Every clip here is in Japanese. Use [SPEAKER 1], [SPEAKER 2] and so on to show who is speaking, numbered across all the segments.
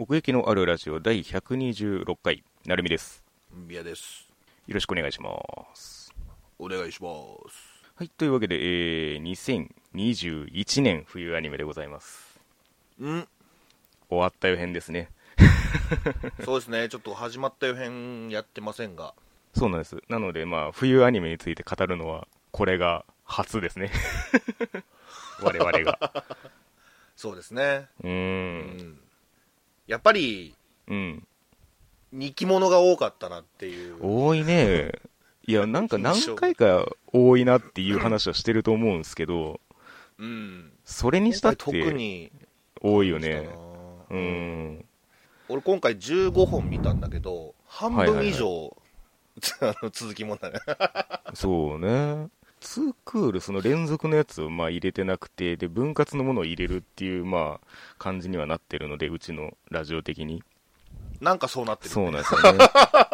[SPEAKER 1] 奥行きのあるラジオ第126回、なるみです。
[SPEAKER 2] 宮です。
[SPEAKER 1] よろしくお願いします。
[SPEAKER 2] お願いします。
[SPEAKER 1] はい、というわけで、えー、2021年冬アニメでございます。
[SPEAKER 2] うん、
[SPEAKER 1] 終わった予編ですね。
[SPEAKER 2] そうですね。ちょっと始まった予編やってませんが。
[SPEAKER 1] そうなんです。なので、まあ、冬アニメについて語るのは、これが初ですね。我々が。
[SPEAKER 2] そうですね。
[SPEAKER 1] う
[SPEAKER 2] ん。やっぱり、
[SPEAKER 1] うん。
[SPEAKER 2] 人気者が多かったなっていう。
[SPEAKER 1] 多いね。いや、なんか何回か多いなっていう話はしてると思うんですけど、
[SPEAKER 2] うん。
[SPEAKER 1] それにしたっ
[SPEAKER 2] 今回特
[SPEAKER 1] て
[SPEAKER 2] に
[SPEAKER 1] 多いよね。うん。
[SPEAKER 2] 俺今回15本見たんだけど、半分以上、あの続きもんだね。
[SPEAKER 1] そうね。ツークール、その連続のやつをまあ入れてなくて、で、分割のものを入れるっていう、まあ、感じにはなってるので、うちのラジオ的に。
[SPEAKER 2] なんかそうなってる、
[SPEAKER 1] そうなんですよね。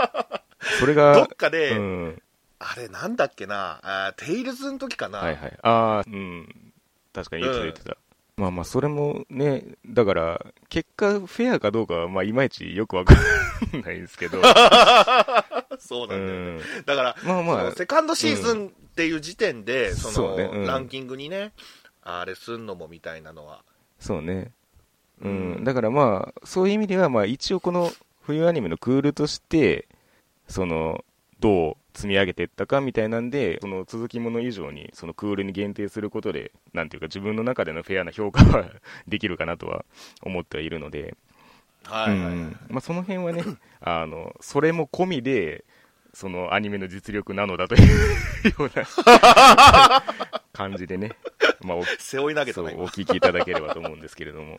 [SPEAKER 1] それが、
[SPEAKER 2] どっかで、
[SPEAKER 1] うん。
[SPEAKER 2] あれなんだっけな、あーテイルズの時かな。
[SPEAKER 1] はいはい。ああ、うん。確かに言ってた言ってた。まあまあ、それもね、だから、結果、フェアかどうかは、まあ、いまいちよくわかんないですけど、
[SPEAKER 2] そうな
[SPEAKER 1] うん
[SPEAKER 2] だよね。
[SPEAKER 1] ん。
[SPEAKER 2] だから、
[SPEAKER 1] まあまあ
[SPEAKER 2] セカンドシーズンっていう時点で、その
[SPEAKER 1] そうねうん
[SPEAKER 2] ランキングにね、あれすんのもみたいなのは、
[SPEAKER 1] そうね。う
[SPEAKER 2] うん
[SPEAKER 1] ん。だからまあ、そういう意味では、まあ、一応この冬アニメのクールとして、その、どう積み上げていったかみたいなんで、その続きもの以上に、そのクールに限定することで、なんていうか自分の中でのフェアな評価は できるかなとは思ってはいるので、
[SPEAKER 2] はいはいはい。
[SPEAKER 1] うん。まあ、その辺はね、あの、それも込みで、そのアニメの実力なのだというような 感じでね、まあ、お
[SPEAKER 2] 背負い投げた
[SPEAKER 1] そう
[SPEAKER 2] な、今
[SPEAKER 1] お聞きいただければと思うんですけれども。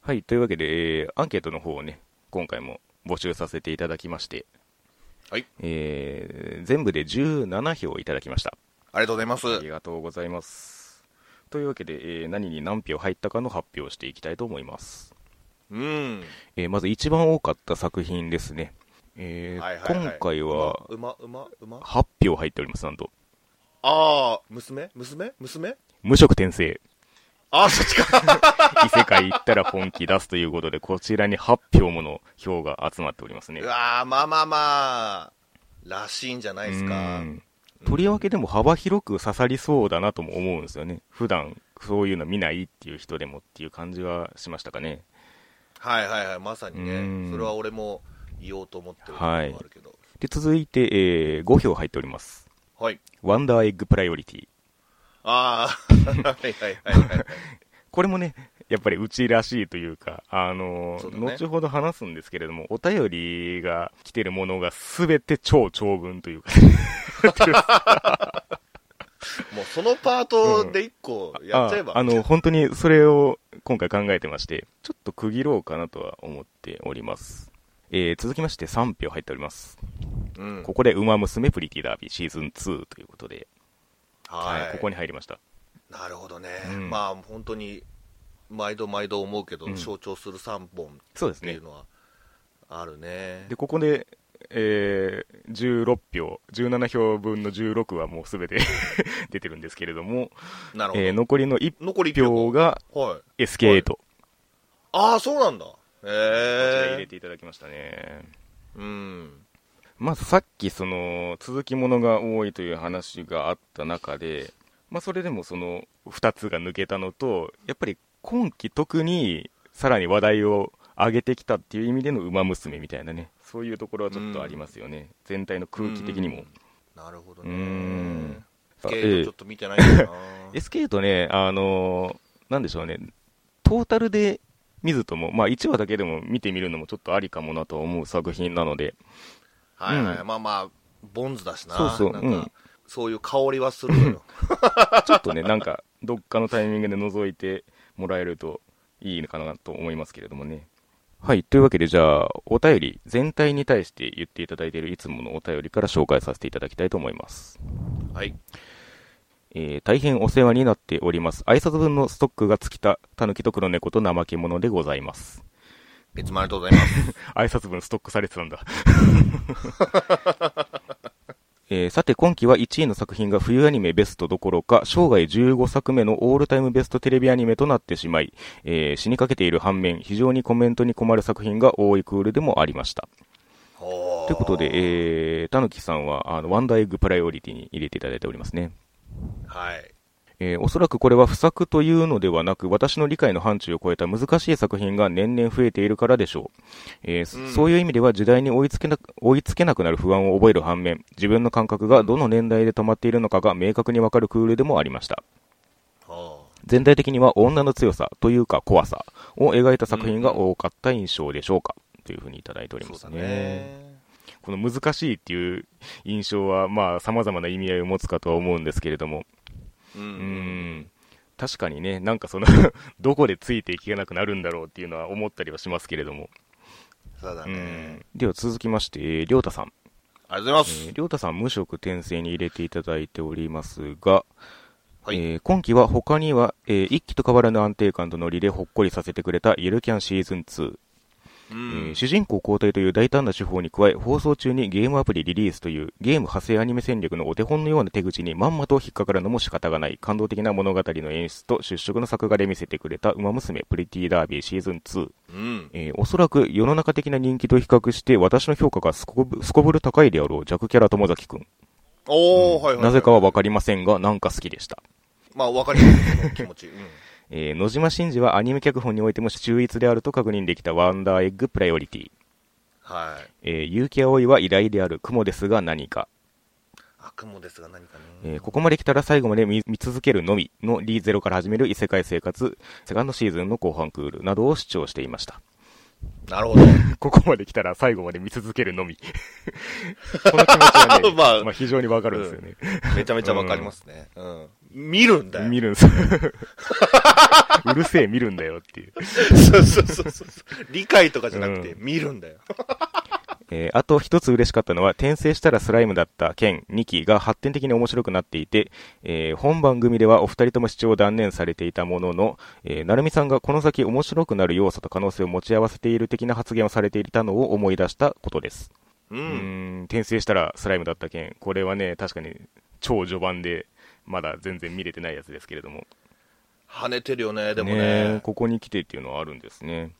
[SPEAKER 1] はい、というわけで、えーアンケートの方をね、今回も募集させていただきまして、
[SPEAKER 2] はい。
[SPEAKER 1] えー全部で17票いただきました。
[SPEAKER 2] ありがとうございます。
[SPEAKER 1] ありがとうございます。というわけで、えー何に何票入ったかの発表をしていきたいと思います。
[SPEAKER 2] うん。
[SPEAKER 1] えーまず一番多かった作品ですね。えー
[SPEAKER 2] はいはいはい
[SPEAKER 1] 今回は
[SPEAKER 2] うま、うま、うま。
[SPEAKER 1] 8票入っております、なんと。
[SPEAKER 2] ああ、娘？娘？娘？
[SPEAKER 1] 無色転生。
[SPEAKER 2] ああ、そっちか。
[SPEAKER 1] 異世界行ったら本気出すということで、こちらに8票もの票が集まっておりますね
[SPEAKER 2] う。わーまあまあまあ、らしいんじゃないですか
[SPEAKER 1] う。んとりわけでも幅広く刺さりそうだなとも思うんですよね。普段そういうの見ないっていう人でもっていう感じはしましたかね。
[SPEAKER 2] はいはいはい、まさに
[SPEAKER 1] うん
[SPEAKER 2] ね。それは俺も言おうと思ってるところもあるけど。
[SPEAKER 1] で、続いて、えー5票入っております。
[SPEAKER 2] はい。
[SPEAKER 1] ワンダーエッグプライオリティ。
[SPEAKER 2] ああ、はいはいはいはい。
[SPEAKER 1] これもね、やっぱりうちらしいというか、あのー
[SPEAKER 2] ね
[SPEAKER 1] 後ほど話すんですけれども、お便りが来てるものがすべて超長文というか、
[SPEAKER 2] もうそのパートで一個やっちゃえば。
[SPEAKER 1] ああの、本当にそれを今回考えてまして、ちょっと区切ろうかなとは思っております。えー続きまして3票入っております。
[SPEAKER 2] うん。
[SPEAKER 1] ここで、ウマ娘プリティダービーシーズン2ということで、
[SPEAKER 2] はい。
[SPEAKER 1] ここに入りました。
[SPEAKER 2] なるほどね。
[SPEAKER 1] うん
[SPEAKER 2] まあ本当に、毎度毎度思うけど、
[SPEAKER 1] うん
[SPEAKER 2] 象徴する3本っ
[SPEAKER 1] そうですね
[SPEAKER 2] ていう。のはあるね。
[SPEAKER 1] で、ここで、えー16票、17票分の16はもうすべて 出てるんですけれども、
[SPEAKER 2] な。
[SPEAKER 1] えー残りの1
[SPEAKER 2] 残り1票
[SPEAKER 1] 票が
[SPEAKER 2] はい。
[SPEAKER 1] SK8。こ
[SPEAKER 2] ああ、そうなんだ。
[SPEAKER 1] ちら入。れていただきましたね。
[SPEAKER 2] うん。
[SPEAKER 1] まずさっきその続きものが多いという話があった中で、まあ、それでもその2つが抜けたのとやっぱり今期特にさらに話題を上げてきたっていう意味での「ウマ娘」みたいなねそういうところはちょっとありますよね、全体の空気的にも、
[SPEAKER 2] なるほど
[SPEAKER 1] う
[SPEAKER 2] ね。スケ
[SPEAKER 1] ええ。
[SPEAKER 2] ートちょっと見てないんだよな。
[SPEAKER 1] SK とねあのーなんでしょうね。トータルで見ずとも、まあ、1話だけでも見てみるのもちょっとありかもなと思う作品なので
[SPEAKER 2] はいはい。
[SPEAKER 1] うん
[SPEAKER 2] まあまあ、ボンズだしな。
[SPEAKER 1] そうそう
[SPEAKER 2] なんか、
[SPEAKER 1] うん
[SPEAKER 2] そういう香りはするのよ。
[SPEAKER 1] ちょっとね、なんか、どっかのタイミングで覗いてもらえるといいのかなと思いますけれどもね。はい。というわけで、じゃあ、お便り、全体に対して言っていただいているいつものお便りから紹介させていただきたいと思います。
[SPEAKER 2] はい。
[SPEAKER 1] えー大変お世話になっております。挨拶分のストックが尽きた、たぬきと黒猫と怠け者でございます。
[SPEAKER 2] いつもありがとうございます。
[SPEAKER 1] 挨拶分ストックされてたんだ。えーさて今期は1位の作品が冬アニメベストどころか、生涯15作目のオールタイムベストテレビアニメとなってしまい、えー死にかけている反面、非常にコメントに困る作品が多いクールでもありました。
[SPEAKER 2] ほ
[SPEAKER 1] ということで、えー、たぬきさんは、あの、ワンダーエッグプライオリティに入れていただいておりますね。
[SPEAKER 2] はい。
[SPEAKER 1] えーおそらくこれは不作というのではなく、私の理解の範疇を超えた難しい作品が年々増えているからでしょう。えーそ
[SPEAKER 2] うん
[SPEAKER 1] そういう意味では時代に追いつけな追いつけなくなる不安を覚える反面、自分の感覚がどの年代で止まっているのかが明確にわかるクールでもありました。
[SPEAKER 2] は
[SPEAKER 1] 全体的には女の強さというか怖さを描いた作品が多かった印象でしょうか、というふうにいただいておりますね。
[SPEAKER 2] ね。
[SPEAKER 1] この難しいっていう印象は、まあ、様々な意味合いを持つかとは思うんですけれども、
[SPEAKER 2] う。
[SPEAKER 1] うんん、確かにね、なんかその、どこでついていけなくなるんだろうっていうのは思ったりはしますけれども。
[SPEAKER 2] そうだ
[SPEAKER 1] う
[SPEAKER 2] ね
[SPEAKER 1] ん。では続きまして、えーりょうたさん。
[SPEAKER 2] ありがとうございます。
[SPEAKER 1] えーりょうたさん、無職転生に入れていただいておりますが、
[SPEAKER 2] はい
[SPEAKER 1] えー今期は他には、えー一期と変わらぬ安定感とノリでほっこりさせてくれたゆるキャンシーズン2。
[SPEAKER 2] う
[SPEAKER 1] え
[SPEAKER 2] ん
[SPEAKER 1] ー。主人公交代という大胆な手法に加え、放送中にゲームアプリリリースというゲーム派生アニメ戦略のお手本のような手口にまんまと引っかかるのも仕方がない感動的な物語の演出と出色の作画で見せてくれた馬娘プリティダービーシーズン2。
[SPEAKER 2] うん。
[SPEAKER 1] えーおそらく世の中的な人気と比較して私の評価がすこぶすこぶる高いであろう弱キャラ友崎くん。
[SPEAKER 2] おー、はいはいはい。
[SPEAKER 1] なぜかはわかりませんが、なんか好きでした。
[SPEAKER 2] まあ、わかります、その気持ち。うん。
[SPEAKER 1] えー野島真司はアニメ脚本においても秀逸であると確認できたワンダーエッグプライオリティ。
[SPEAKER 2] はい。
[SPEAKER 1] えー、悠木碧は偉大である蜘蛛ですが何か。
[SPEAKER 2] 蜘蛛ですが何かね。
[SPEAKER 1] えーここまで来たら最後まで見見続けるのみの Re:ゼロから始める異世界生活、セカンドシーズンの後半クールなどを主張していました。
[SPEAKER 2] なるほど。
[SPEAKER 1] ここまで来たら最後まで見続けるのみ。この気持ちはね、
[SPEAKER 2] まあ
[SPEAKER 1] まあ非常にわかるんですよね。
[SPEAKER 2] めちゃめちゃわかりますね。うん。見るんだよ。
[SPEAKER 1] 見るんです。うるせえ見るんだよっていう。
[SPEAKER 2] そうそうそうそう。理解とかじゃなくて、
[SPEAKER 1] う
[SPEAKER 2] 見るんだよ。
[SPEAKER 1] えーあと一つ嬉しかったのは、転生したらスライムだった剣2期が発展的に面白くなっていて、えー本番組ではお二人とも視聴を断念されていたものの、えー、なるみさんがこの先面白くなる要素と可能性を持ち合わせている的な発言をされていたのを思い出したことです。
[SPEAKER 2] う。
[SPEAKER 1] うんーん、転生したらスライムだった剣。これはね、確かに超序盤で、まだ全然見れてないやつですけれども。
[SPEAKER 2] 跳ねてるよね、でも
[SPEAKER 1] ね
[SPEAKER 2] ね。
[SPEAKER 1] ここに来てっていうのはあるんですね。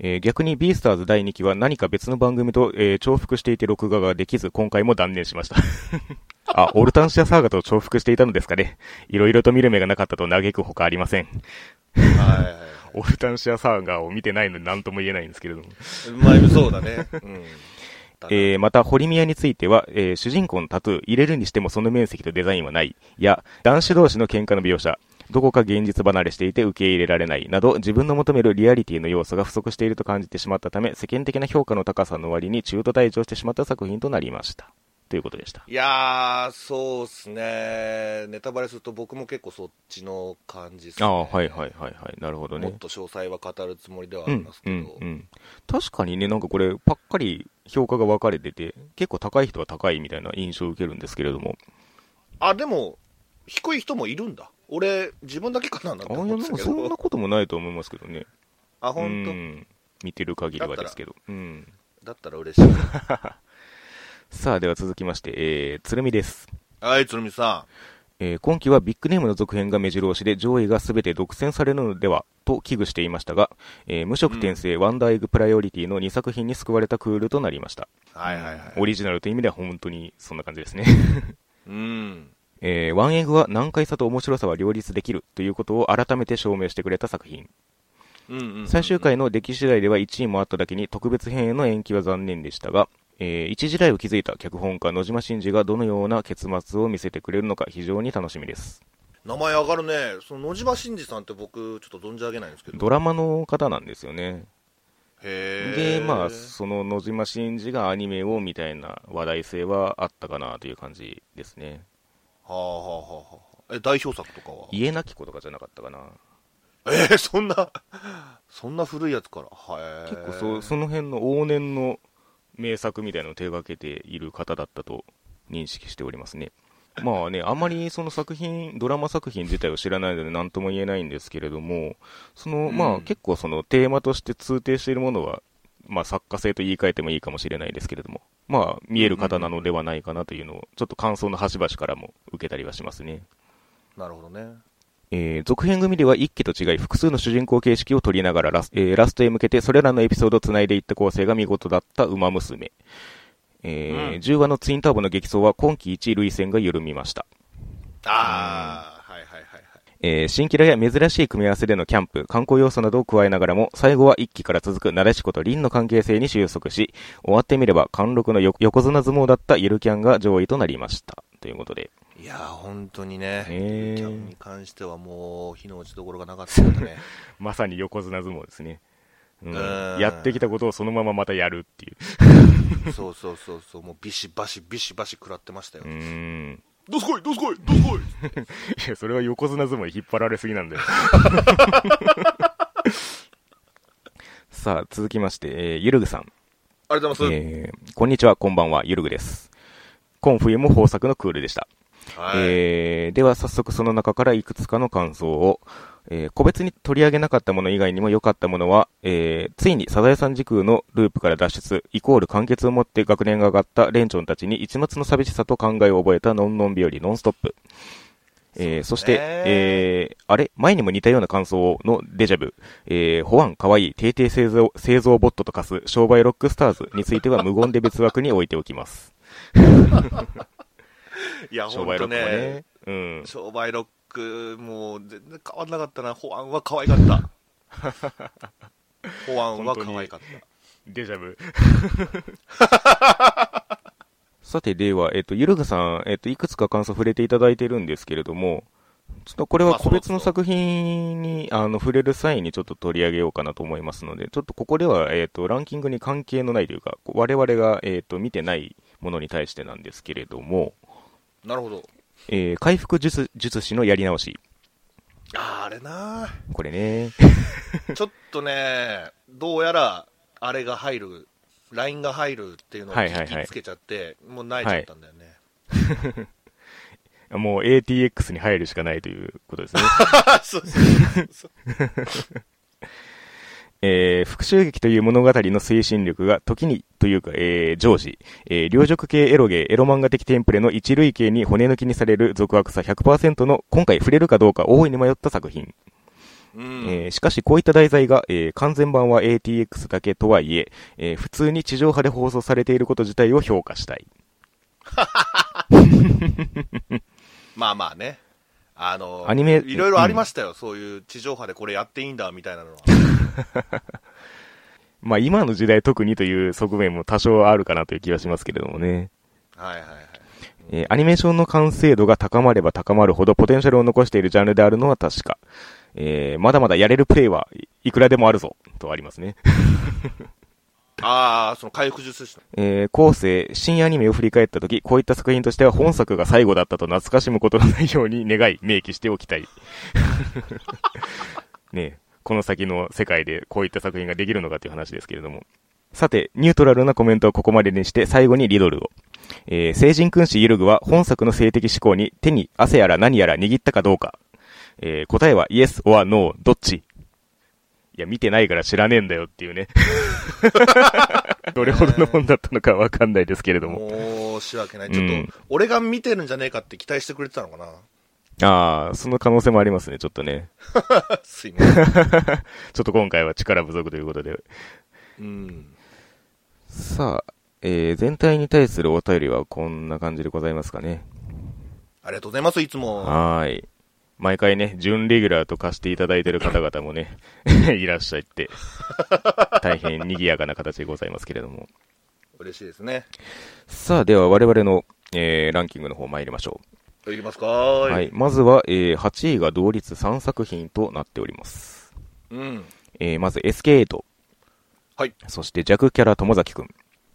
[SPEAKER 1] えー逆にビースターズ第2期は何か別の番組と、えー重複していて録画ができず、今回も断念しました。あ、オルタンシアサーガと重複していたのですかね。いろいろと見る目がなかったと嘆くほかありません。
[SPEAKER 2] はい。
[SPEAKER 1] オルタンシアサーガを見てないので何とも言えないんですけれども。
[SPEAKER 2] まあ、そうだね。うん。
[SPEAKER 1] えーまた、堀宮については、えー主人公のタトゥー、入れるにしてもその面積とデザインはない、や、男子同士の喧嘩の描写、どこか現実離れしていて受け入れられないなど、自分の求めるリアリティの要素が不足していると感じてしまったため、世間的な評価の高さの割に中途退場してしまった作品となりました。ということでした。
[SPEAKER 2] いやー、そうっすね。ネタバレすると僕も結構そっちの感じっすね。
[SPEAKER 1] ああ、はいはいはいはい。なるほどね
[SPEAKER 2] もっ。と詳細は語るつもりではあ
[SPEAKER 1] うん
[SPEAKER 2] ります、
[SPEAKER 1] うん
[SPEAKER 2] けど。、
[SPEAKER 1] うん。確かにね、なんかこれ、パッカリ評価が分かれてて、結構高い人は高いみたいな印象を受けるんですけれども。
[SPEAKER 2] あ、でも、低い人もいるんだ。俺、自分だけかななんて思けど。
[SPEAKER 1] そんなこともないと思いますけどね。
[SPEAKER 2] あ、本
[SPEAKER 1] うん見てる限りはですけど。うん。
[SPEAKER 2] 当だったら嬉しい。
[SPEAKER 1] さあ、では続きまして、えー、つるみです。
[SPEAKER 2] はい、つるみさ
[SPEAKER 1] えー今期はビッグネームの続編が目白押しで上位が全て独占されるのではと危惧していましたが、えー無職転生、ワンダーエッグプライオリティの2作品に救われたクールとなりました。
[SPEAKER 2] ん。はいはいはい。
[SPEAKER 1] オリジナルという意味では本当にそんな感じですね。
[SPEAKER 2] うん。
[SPEAKER 1] えーワンエッグは難解さと面白さは両立できるということを改めて証明してくれた作品。
[SPEAKER 2] うんうんうん
[SPEAKER 1] 最終回の出来次第では1位もあっただけに特別編への延期は残念でしたが、えー一時代を築いた脚本家野島真司がどのような結末を見せてくれるのか非常に楽しみです。
[SPEAKER 2] 名前上がるね。その野島真司さんって僕、ちょっと存じ上げないんですけど。
[SPEAKER 1] ドラマの方なんですよね。で、まあ、その野島真司がアニメをみたいな話題性はあったかなという感じですね。
[SPEAKER 2] はあはあはあはあ。え、代表作とかは？
[SPEAKER 1] 家なき子とかじゃなかったかな。
[SPEAKER 2] えー、そんな、そんな古いやつから。はい。
[SPEAKER 1] 結構そその辺の往年の名作みたいなのを手掛けている方だったと認識しておりますね。まあね、あんまりその作品、ドラマ作品自体を知らないので何とも言えないんですけれども、その、
[SPEAKER 2] うん
[SPEAKER 1] まあ結構そのテーマとして通底しているものは、まあ作家性と言い換えてもいいかもしれないですけれども、まあ、見える方なのではないかなというのを、ちょっと感想の端々からも受けたりはしますね。
[SPEAKER 2] なるほどね。
[SPEAKER 1] えー、続編組では一期と違い複数の主人公形式を取りながらラス,、えー、ラストへ向けてそれらのエピソードを繋いでいった構成が見事だった馬娘。えー、
[SPEAKER 2] うん
[SPEAKER 1] 10話のツインターボの激走は今季一類線が緩みました。
[SPEAKER 2] ああ、はいはいはいはい。
[SPEAKER 1] えー新キャラや珍しい組み合わせでのキャンプ、観光要素などを加えながらも、最後は一期から続くなでしこと凛の関係性に収束し、終わってみれば貫禄のよ横綱相撲だったゆるキャンが上位となりました。ということで。
[SPEAKER 2] いやー、本当にね、キャンに関してはもう、火の打ちどころがなかったね。
[SPEAKER 1] まさに横綱相撲ですね。うん
[SPEAKER 2] うん
[SPEAKER 1] やってきたことをそのまままたやるっていう。
[SPEAKER 2] そうそうそうそう、もうビシバシビシバシ食らってましたよ。
[SPEAKER 1] うーん。
[SPEAKER 2] どすこいどすこいどすこい
[SPEAKER 1] いや、それは横綱相撲に引っ張られすぎなんだよ。さあ、続きまして、えーゆるぐさん。
[SPEAKER 2] ありがとうござい
[SPEAKER 1] えーこんにちは、こんばんは、ゆるぐです。今冬も豊作のクールでした。
[SPEAKER 2] はい。
[SPEAKER 1] えーでは早速その中からいくつかの感想を、えー個別に取り上げなかったもの以外にも良かったものは、えーついにサザエさん時空のループから脱出、イコール完結をもって学年が上がったレンチョンたちに一末の寂しさと考えを覚えたノンノン日和ノンストップ。えーそして、えーあれ？前にも似たような感想のデジャブ、えー、保安かわいい定定製造製造ボットと化す商売ロックスターズについては無言で別枠に置いておきます。
[SPEAKER 2] いや、
[SPEAKER 1] 商売ロックもね
[SPEAKER 2] ね、。
[SPEAKER 1] うん。
[SPEAKER 2] 商売ロック、もう全然変わんなかったな。保安は可愛かった。保安は可愛かった。
[SPEAKER 1] デジャブ。さて、では、えっと、ゆるぐさん、えっと、いくつか感想触れていただいてるんですけれども、ちょっとこれは個別の作品に、あの、触れる際にちょっと取り上げようかなと思いますので、ちょっとここでは、えっと、ランキングに関係のないというか、我々が、えっと、見てないものに対してなんですけれども、
[SPEAKER 2] なるほど。
[SPEAKER 1] えー回復術術師のやり直し。
[SPEAKER 2] あーあれな
[SPEAKER 1] これね。
[SPEAKER 2] ちょっとね、どうやら、あれが入る、ラインが入るっていうのを
[SPEAKER 1] はいはいはい
[SPEAKER 2] 聞きつけちゃって、もう泣いちゃったんだよね。
[SPEAKER 1] もう ATX に入るしかないということですね。
[SPEAKER 2] そうそうそう。
[SPEAKER 1] えー復讐劇という物語の推進力が時にというか、えー常時、えー両辱系エロゲー、エロ漫画的テンプレの一類型に骨抜きにされる続悪さ100%の今回触れるかどうか大いに迷った作品。
[SPEAKER 2] うん。
[SPEAKER 1] えーしかしこういった題材が、えー完全版は ATX だけとはいええー普通に地上波で放送されていること自体を評価したい。
[SPEAKER 2] まあまあね。あの、
[SPEAKER 1] アニメ？
[SPEAKER 2] いろいろありましたよ、そういう地上波でこれやっていいんだみたいなのは。
[SPEAKER 1] まあ今の時代特にという側面も多少あるかなという気がしますけれどもね。
[SPEAKER 2] はいはいはい。
[SPEAKER 1] えーアニメーションの完成度が高まれば高まるほどポテンシャルを残しているジャンルであるのは確か。えーまだまだやれるプレイはいいくらでもあるぞ、とありますね。
[SPEAKER 2] ああ、その回復術師の
[SPEAKER 1] えー後世、新アニメを振り返った時、こういった作品としては本作が最後だったと懐かしむことのないように願い、明記しておきたい。ねえこの先の世界でこういった作品ができるのかという話ですけれども。さて、ニュートラルなコメントはここまでにして最後にリドルを。えー、聖人君子ユルグは本作の性的思考に手に汗やら何やら握ったかどうか。えー答えはイエス or no どっち？いや、見てないから知らねえんだよっていうね。どれほどのもんだったのかわかんないですけれども。
[SPEAKER 2] 申し訳ない。ちょっと、
[SPEAKER 1] うん
[SPEAKER 2] 俺が見てるんじゃねえかって期待してくれてたのかな
[SPEAKER 1] ああ、その可能性もありますね、ちょっとね。
[SPEAKER 2] すいません。
[SPEAKER 1] ちょっと今回は力不足ということで。
[SPEAKER 2] うん。
[SPEAKER 1] さあ、えー、全体に対するお便りはこんな感じでございますかね。
[SPEAKER 2] ありがとうございます、いつも。
[SPEAKER 1] はーい。毎回ね、準レギュラーと貸していただいている方々もね、いらっしゃって、大変賑やかな形でございますけれども。
[SPEAKER 2] 嬉しいですね。
[SPEAKER 1] さあ、では我々の、えー、ランキングの方参りましょ
[SPEAKER 2] いきますか
[SPEAKER 1] う。
[SPEAKER 2] は
[SPEAKER 1] はい。。まずは、えー、8位が同率3作品となっております。
[SPEAKER 2] うん。
[SPEAKER 1] えー、まず SK8。
[SPEAKER 2] はい。
[SPEAKER 1] そして弱キャラ友崎くん。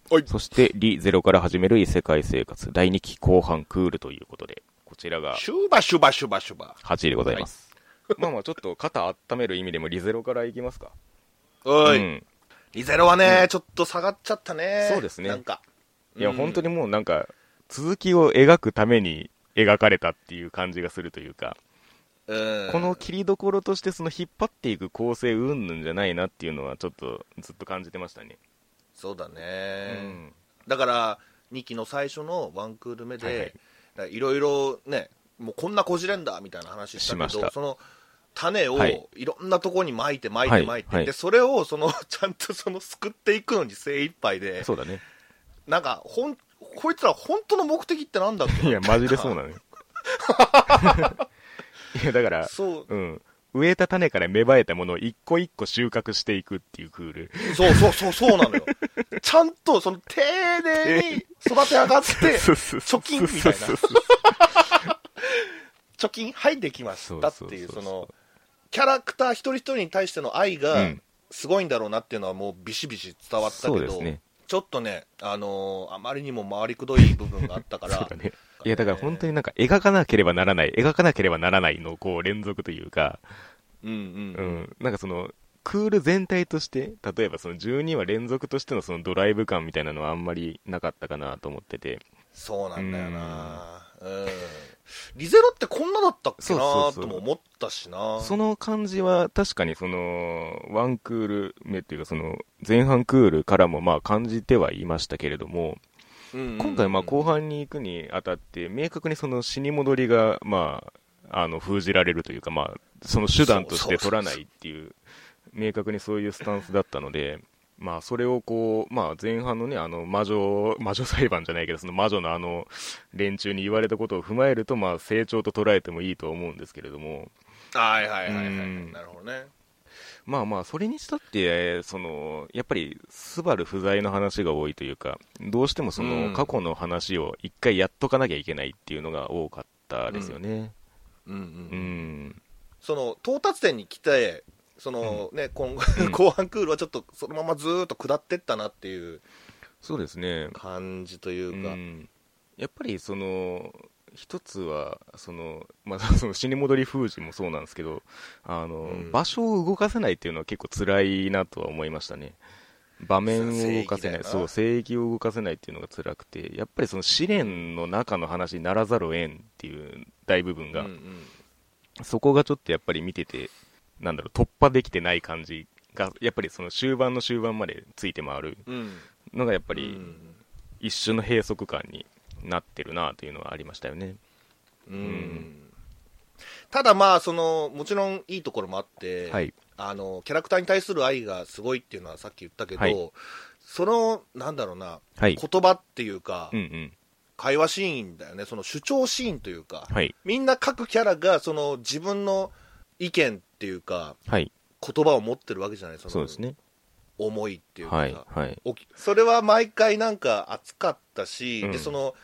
[SPEAKER 2] はい。
[SPEAKER 1] そして、リゼロから始める異世界生活、第2期後半クールということで、こちらが
[SPEAKER 2] シュバシュバシュバシュバ。
[SPEAKER 1] 8位でございます。まあまあ、ちょっと肩温める意味でもリゼロからいきますか。
[SPEAKER 2] おい。
[SPEAKER 1] うん。
[SPEAKER 2] リゼロはね、ちょっと下がっちゃったね。
[SPEAKER 1] そうですね
[SPEAKER 2] なんか。
[SPEAKER 1] いや、
[SPEAKER 2] うん
[SPEAKER 1] 本当にもうなんか、続きを描くために描かれたっていう感じがするというか、
[SPEAKER 2] うん。
[SPEAKER 1] この切りどころとしてその引っ張っていく構成うんぬんじゃないなっていうのはちょっとずっと感じてましたね。
[SPEAKER 2] そうだ
[SPEAKER 1] う
[SPEAKER 2] ね。
[SPEAKER 1] ん。
[SPEAKER 2] だから2期の最初のワンクール目
[SPEAKER 1] はいはい
[SPEAKER 2] で、いろいろねもうこんなこじれんだみたいな話したけどその種を
[SPEAKER 1] はい
[SPEAKER 2] いろんなところに巻いて巻い
[SPEAKER 1] はい
[SPEAKER 2] て巻いて、
[SPEAKER 1] はい
[SPEAKER 2] でそれをその ちゃんとその救っていくのに精一杯で
[SPEAKER 1] そうだね。
[SPEAKER 2] なんかほんこいつら本当の目的ってなんだっけ？
[SPEAKER 1] いや、マジでそうなのよ。いや、だから、
[SPEAKER 2] そう
[SPEAKER 1] うん。植えた種から芽生えたものを一個一個収穫していくっていうクール。
[SPEAKER 2] そうそうそうそうなのよ。ちゃんとその丁寧に育て上がって貯金みたいな。貯金はいできましたっていう
[SPEAKER 1] そ
[SPEAKER 2] のキャラクター一人一人に対しての愛が
[SPEAKER 1] うん。
[SPEAKER 2] すごいんだろうなっていうのはもうビシビシ伝わったけど、
[SPEAKER 1] ね。
[SPEAKER 2] ちょっとね、あのーあまりにも回りくどい部分があったから
[SPEAKER 1] だね。いや、だから本当になんか描かなければならない、描かなければならないのこう連続というか、
[SPEAKER 2] うんうん
[SPEAKER 1] う
[SPEAKER 2] うん。
[SPEAKER 1] ん。なんかその、クール全体として、例えばその12話連続としてのそのドライブ感みたいなのはあんまりなかったかなと思ってて、
[SPEAKER 2] そうなんだよな。うん。リゼロってこんなだったっけなとも思ったしな。
[SPEAKER 1] その感じは確かにその、ワンクール目っていうかその、前半クールからもまあ感じてはいましたけれども、今回まあ後半に行くにあたって、明確にその死に戻りがまあ、あの、封じられるというかまあ、その手段として取らないっていう、明確にそういうスタンスだったので、まあ、それをこう、まあ、前半のね、あの、魔女、魔女裁判じゃないけど、その魔女のあの、連中に言われたことを踏まえると、まあ、成長と捉えてもいいと思うんですけれども、
[SPEAKER 2] はいはいはいはい。
[SPEAKER 1] うん。
[SPEAKER 2] なるほどね
[SPEAKER 1] まあまあ、それにしたって、その、やっぱり、スバル不在の話が多いというか、どうしてもその、
[SPEAKER 2] うん
[SPEAKER 1] 過去の話を一回やっとかなきゃいけないっていうのが多かったですよね。
[SPEAKER 2] うんうん
[SPEAKER 1] うん。
[SPEAKER 2] その到達点に来てその、ね今後
[SPEAKER 1] うん
[SPEAKER 2] 後半クールはちょっとそのままずーっと下ってったなっていう
[SPEAKER 1] そうですね。
[SPEAKER 2] 感じといううか、
[SPEAKER 1] ん。やっぱり、その、一つは、その、まあ、その死に戻り封じもそうなんですけど、あの、
[SPEAKER 2] うん。
[SPEAKER 1] 場所を動かせないっていうのは結構辛いなとは思いましたね。場面を動かせない、そう、聖域を動かせないっていうのが辛くて、やっぱりその試練の中の話にならざるを得んっていう大部分が、
[SPEAKER 2] うんうん。
[SPEAKER 1] そこがちょっとやっぱり見てて、なんだろう、突破できてない感じが、やっぱりその終盤の終盤までついて回る
[SPEAKER 2] うん。
[SPEAKER 1] のがやっぱ
[SPEAKER 2] う
[SPEAKER 1] り
[SPEAKER 2] ん。
[SPEAKER 1] 一種の閉塞感になってるなというのはありましたよね。
[SPEAKER 2] うん
[SPEAKER 1] ん
[SPEAKER 2] ただまあそのもちろんいいところもあって、
[SPEAKER 1] はい。
[SPEAKER 2] あのキャラクターに対する愛がすごいっていうのはさっき言ったけど、
[SPEAKER 1] はい
[SPEAKER 2] そのなんだろうな
[SPEAKER 1] はい。
[SPEAKER 2] 言葉っていうか、
[SPEAKER 1] うんうん。
[SPEAKER 2] 会話シーンだよねその主張シーンというか、
[SPEAKER 1] はい。
[SPEAKER 2] みんな各キャラがその自分の意見っていうか
[SPEAKER 1] はい。
[SPEAKER 2] 言葉を持ってるわけじゃないその
[SPEAKER 1] そうですね。
[SPEAKER 2] 思いっていうかさ、
[SPEAKER 1] はい。はい。
[SPEAKER 2] おきそれは毎回なんか熱かったし、
[SPEAKER 1] うん
[SPEAKER 2] でその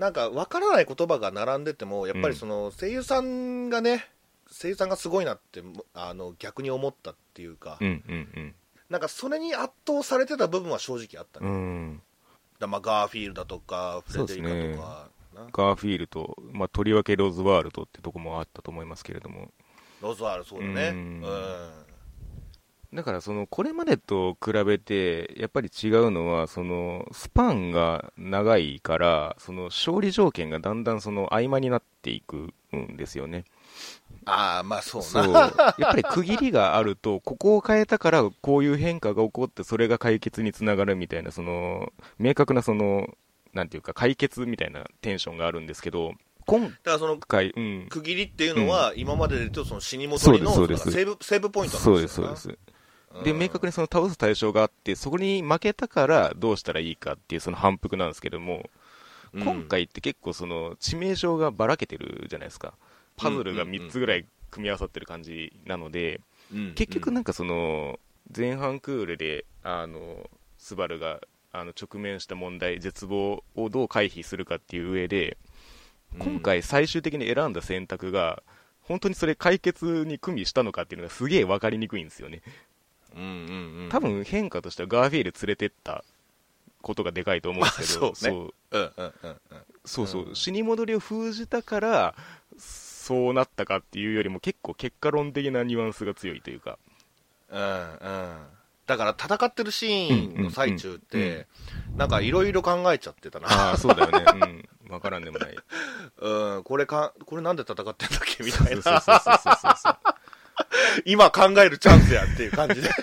[SPEAKER 2] なんか分からない言葉が並んでてもやっぱりその声優さんがね声優さんがすごいなってあの逆に思ったっていうか、
[SPEAKER 1] うんうん
[SPEAKER 2] なんかそれに圧倒されてた部分は正直あった
[SPEAKER 1] う
[SPEAKER 2] ね、
[SPEAKER 1] ん。うん。
[SPEAKER 2] だまあガーフィールだとかフレデリカとか、な
[SPEAKER 1] ガーフィールと、まあ、とりわけロズワールドってとこもあったと思いますけれども。
[SPEAKER 2] ロズワールそうだね。
[SPEAKER 1] う
[SPEAKER 2] うんん、
[SPEAKER 1] だから、その、これまでと比べて、やっぱり違うのは、その、スパンが長いから、その、勝利条件がだんだんその、合間になっていくんですよね。
[SPEAKER 2] ああまあそう
[SPEAKER 1] そう。
[SPEAKER 2] な
[SPEAKER 1] やっぱり区切りがあると、ここを変えたから、こういう変化が起こって、それが解決につながるみたいな、その、明確なその、なんていうか、解決みたいなテンションがあるんですけど、今
[SPEAKER 2] だからその
[SPEAKER 1] 回、うん。
[SPEAKER 2] 区切りっていうのは、今まででとその死に戻りの
[SPEAKER 1] そうですそうです
[SPEAKER 2] セーブセーブポイントなん
[SPEAKER 1] そうです、
[SPEAKER 2] ですよな
[SPEAKER 1] そうです。で、明確にその倒す対象があって、そこに負けたからどうしたらいいかっていうその反復なんですけども、
[SPEAKER 2] うん。
[SPEAKER 1] 今回って結構その致命傷がばらけてるじゃないですか。パズルが3つぐらい組み合わさってる感じなので、
[SPEAKER 2] うん。
[SPEAKER 1] 結局なんかその、前半クールで、あの、スバルが、あの、直面した問題、絶望をどう回避するかっていう上で、今回最終的に選んだ選択が、本当にそれ解決に組みしたのかっていうのがすげえ分かりにくいんですよね。
[SPEAKER 2] うんうんうん。
[SPEAKER 1] 多分変化としてはガーフィール連れてったことがでかいと思うんですけど、
[SPEAKER 2] まあそうね。う。んうんうんうん。
[SPEAKER 1] そうそう。
[SPEAKER 2] うん
[SPEAKER 1] 死に戻りを封じたからそうなったかっていうよりも結構結果論的なニュアンスが強いというか。
[SPEAKER 2] うんうん。だから戦ってるシーンの最中って、なんかいろいろ考えちゃってたな、
[SPEAKER 1] ああそうだよね。うん。分からんでもない。
[SPEAKER 2] うん、これかこれなんで戦ってんだっけ？みたい
[SPEAKER 1] そうそう
[SPEAKER 2] な
[SPEAKER 1] そうそうそうそう
[SPEAKER 2] 今考えるチャンスやっていう感じで。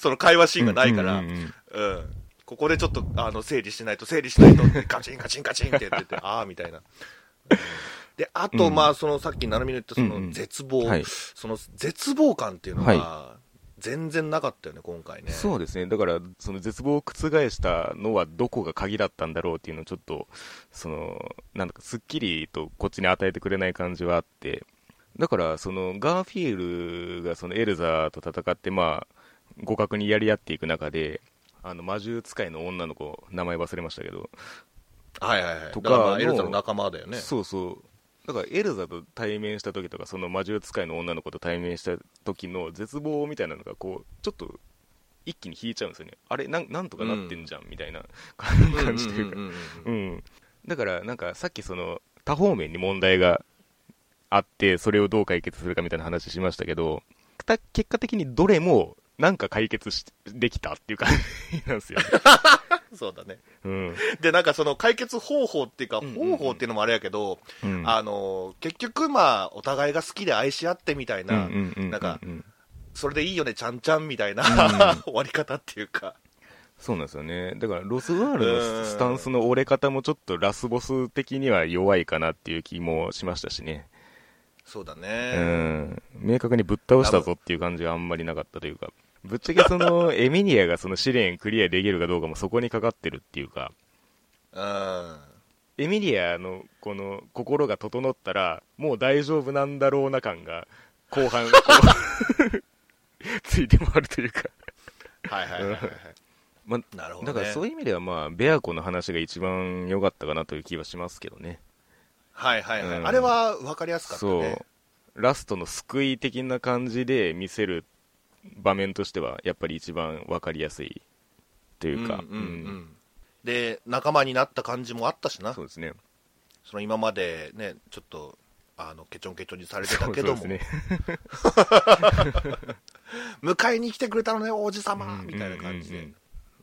[SPEAKER 2] その会話シーンがないから、
[SPEAKER 1] うんうんうん
[SPEAKER 2] うん。ここでちょっとあの整理しないと整理しないとガチンガチンガチンって言ってて ああみたいな、であと、まあそのさっき成美の言ったその絶望、
[SPEAKER 1] はい。
[SPEAKER 2] その絶望感っていうのが全然なかったよね今回ね。
[SPEAKER 1] そうですね。だから、その絶望を覆したのはどこが鍵だったんだろうっていうのをちょっと、その、なんだかすっきりとこっちに与えてくれない感じはあって、だから、その、ガーフィールがそのエルザと戦って、まあ、互角にやり合っていく中で、あの、魔獣使いの女の子、名前忘れましたけど、
[SPEAKER 2] はいはいはい
[SPEAKER 1] とか
[SPEAKER 2] エルザの仲間だよね
[SPEAKER 1] そうそう。だからエルザと対面した時とか、その魔獣使いの女の子と対面した時の絶望みたいなのが、こう、ちょっと一気に引いちゃうんですよね。あれ、なんなんとかなってんじゃん、みたいな 感じというか。だから、なんかさっきその、多方面に問題があって、それをどう解決するかみたいな話しましたけど、た結果的にどれも、なんか解決しできたっていう感じ なんですよ。
[SPEAKER 2] そうだね
[SPEAKER 1] うん。
[SPEAKER 2] でなんかその解決方法っていうか、方法っていうのもあれやけど、
[SPEAKER 1] うん
[SPEAKER 2] あの結局まあお互いが好きで愛し合ってみたいな、なんか
[SPEAKER 1] うん
[SPEAKER 2] それでいいよねちゃんちゃんみたいな、
[SPEAKER 1] うん
[SPEAKER 2] 終わり方っていうか
[SPEAKER 1] そうなんですよね。だから、ロスワールのスタンスの折れ方もちょっとラスボス的には弱いかなっていう気もしましたしね。
[SPEAKER 2] そうだ
[SPEAKER 1] う
[SPEAKER 2] ね、
[SPEAKER 1] ん。明確にぶっ倒したぞっていう感じがあんまりなかったというか。ぶっちゃけその、エミニアがその試練クリアできるかどうかもそこにかかってるっていうか、
[SPEAKER 2] うん
[SPEAKER 1] エミリアのこの心が整ったら、もう大丈夫なんだろうな感が、後半、ついて回るというか。
[SPEAKER 2] はいはいはいはい、
[SPEAKER 1] ま
[SPEAKER 2] なるほど、ね、
[SPEAKER 1] だからそういう意味では、まあ、ベアコの話が一番良かったかなという気はしますけどね。
[SPEAKER 2] はいはいはい、
[SPEAKER 1] うん。
[SPEAKER 2] あれは分かりやすかった
[SPEAKER 1] そう。
[SPEAKER 2] ね。
[SPEAKER 1] ラストの救い的な感じで見せる場面としては、やっぱり一番分かりやすいというか、
[SPEAKER 2] うんうんうん。で仲間になった感じもあったしな。
[SPEAKER 1] そうですね。
[SPEAKER 2] その今までねちょっとあのケチョンケチョンにされてたけども、
[SPEAKER 1] そうですね。
[SPEAKER 2] 迎えに来てくれたのね王子様、
[SPEAKER 1] うん。
[SPEAKER 2] みたいな感じで。
[SPEAKER 1] うん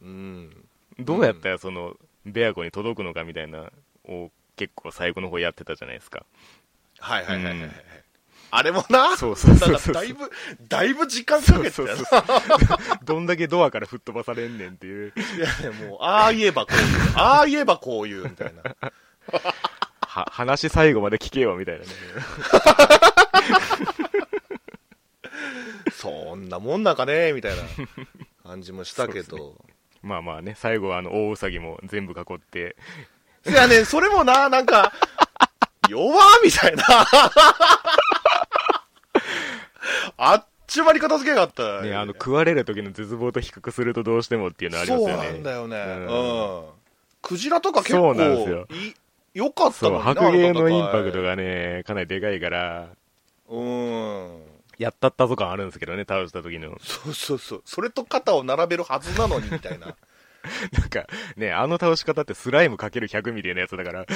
[SPEAKER 2] うん
[SPEAKER 1] どうやったらその、ベアコに届くのかみたいな、を結構最後の方やってたじゃないですか。
[SPEAKER 2] はいはいはいはいはい、
[SPEAKER 1] うん
[SPEAKER 2] あれもな？
[SPEAKER 1] そうそうそうそう
[SPEAKER 2] だいぶだいぶ時間かけてたよな
[SPEAKER 1] そうそうそう。どんだけドアから吹っ飛ばされんねんっていう。
[SPEAKER 2] いやもうああ言えばこういうああ言えばこういうみたいな
[SPEAKER 1] は、話最後まで聞けよみたいなね。
[SPEAKER 2] そんなもんなんかねみたいな感じもしたけど
[SPEAKER 1] まあまあね、最後はあの、大ウサギも全部囲って、
[SPEAKER 2] いやね、それもな、なんか、弱みたいな。あっちまり片付けやがったよ
[SPEAKER 1] ね、あの、食われる時の絶望と比較するとどうしてもっていうのあります
[SPEAKER 2] そう
[SPEAKER 1] よね。
[SPEAKER 2] なんだよね。
[SPEAKER 1] う
[SPEAKER 2] うんん。クジラとか結構、
[SPEAKER 1] そうなんですよ
[SPEAKER 2] い良かった
[SPEAKER 1] そう、
[SPEAKER 2] のにな
[SPEAKER 1] 白芸のインパクト。がね、かなりでかいから、
[SPEAKER 2] うん。
[SPEAKER 1] やったったぞ感あるんですけどね、倒した時の。
[SPEAKER 2] そうそうそう。それと肩を並べるはずなのに、みたいな。
[SPEAKER 1] なんか、ね、あの倒し方ってスライムかける100みたいなやつだから、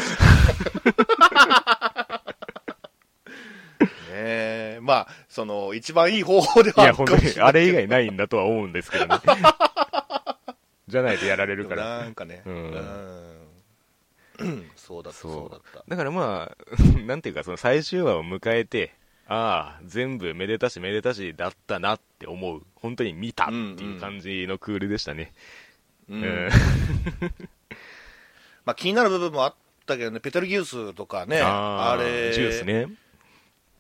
[SPEAKER 2] ねえ。まあ、その、一番いい方法ではあ
[SPEAKER 1] いや、
[SPEAKER 2] る
[SPEAKER 1] 本当に、
[SPEAKER 2] かもしれない
[SPEAKER 1] あれ以外ないんだとは思うんですけどね。じゃないとやられるから。
[SPEAKER 2] なんかね。
[SPEAKER 1] うん
[SPEAKER 2] うん。そうだった、
[SPEAKER 1] そう
[SPEAKER 2] そうだった。
[SPEAKER 1] だからまあ、なんていうか、その最終話を迎えて、ああ、全部めでたしめでたしだったなって思う。本当に見たっていう感じのクールでしたね。
[SPEAKER 2] うん
[SPEAKER 1] うん
[SPEAKER 2] まあ、気になる部分もあったけどね、ペテルギウスとかね、あ
[SPEAKER 1] あ
[SPEAKER 2] れ、
[SPEAKER 1] ジュースね。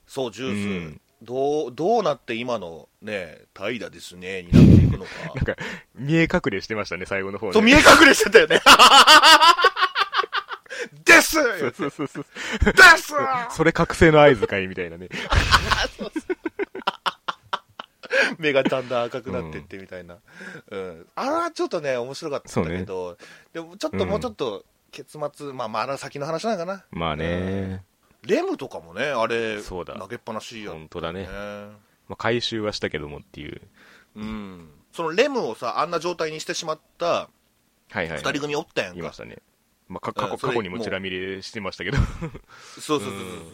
[SPEAKER 2] そう、ジュース、
[SPEAKER 1] うん
[SPEAKER 2] どうどうなって今のね、怠惰ですね、になっていくのか。
[SPEAKER 1] なんか、見え隠れしてましたね、最後の方ね。
[SPEAKER 2] そう、見え隠れしてたよね。です
[SPEAKER 1] そうそうそうそう。
[SPEAKER 2] です
[SPEAKER 1] それ覚醒の合図かいみたいなね。
[SPEAKER 2] 目がだんだん赤くなってってみたいな。うん。あれはちょっとね、面白かったんだけど、でもちょっと
[SPEAKER 1] うん
[SPEAKER 2] もうちょっと、結末、まあ、まだ先の話なのかな。
[SPEAKER 1] まあね、
[SPEAKER 2] レムとかもね、あれ、
[SPEAKER 1] そうだ
[SPEAKER 2] 投げっぱなしやった
[SPEAKER 1] 本当だね。
[SPEAKER 2] ね。
[SPEAKER 1] まあ、回収はしたけどもっていう。
[SPEAKER 2] うん。そのレムをさ、あんな状態にしてしまった
[SPEAKER 1] はいはい、
[SPEAKER 2] 二人組おったやんか
[SPEAKER 1] いまし。たね。まあ、か 過去過去にもちら見れしてましたけど。
[SPEAKER 2] そうそうそう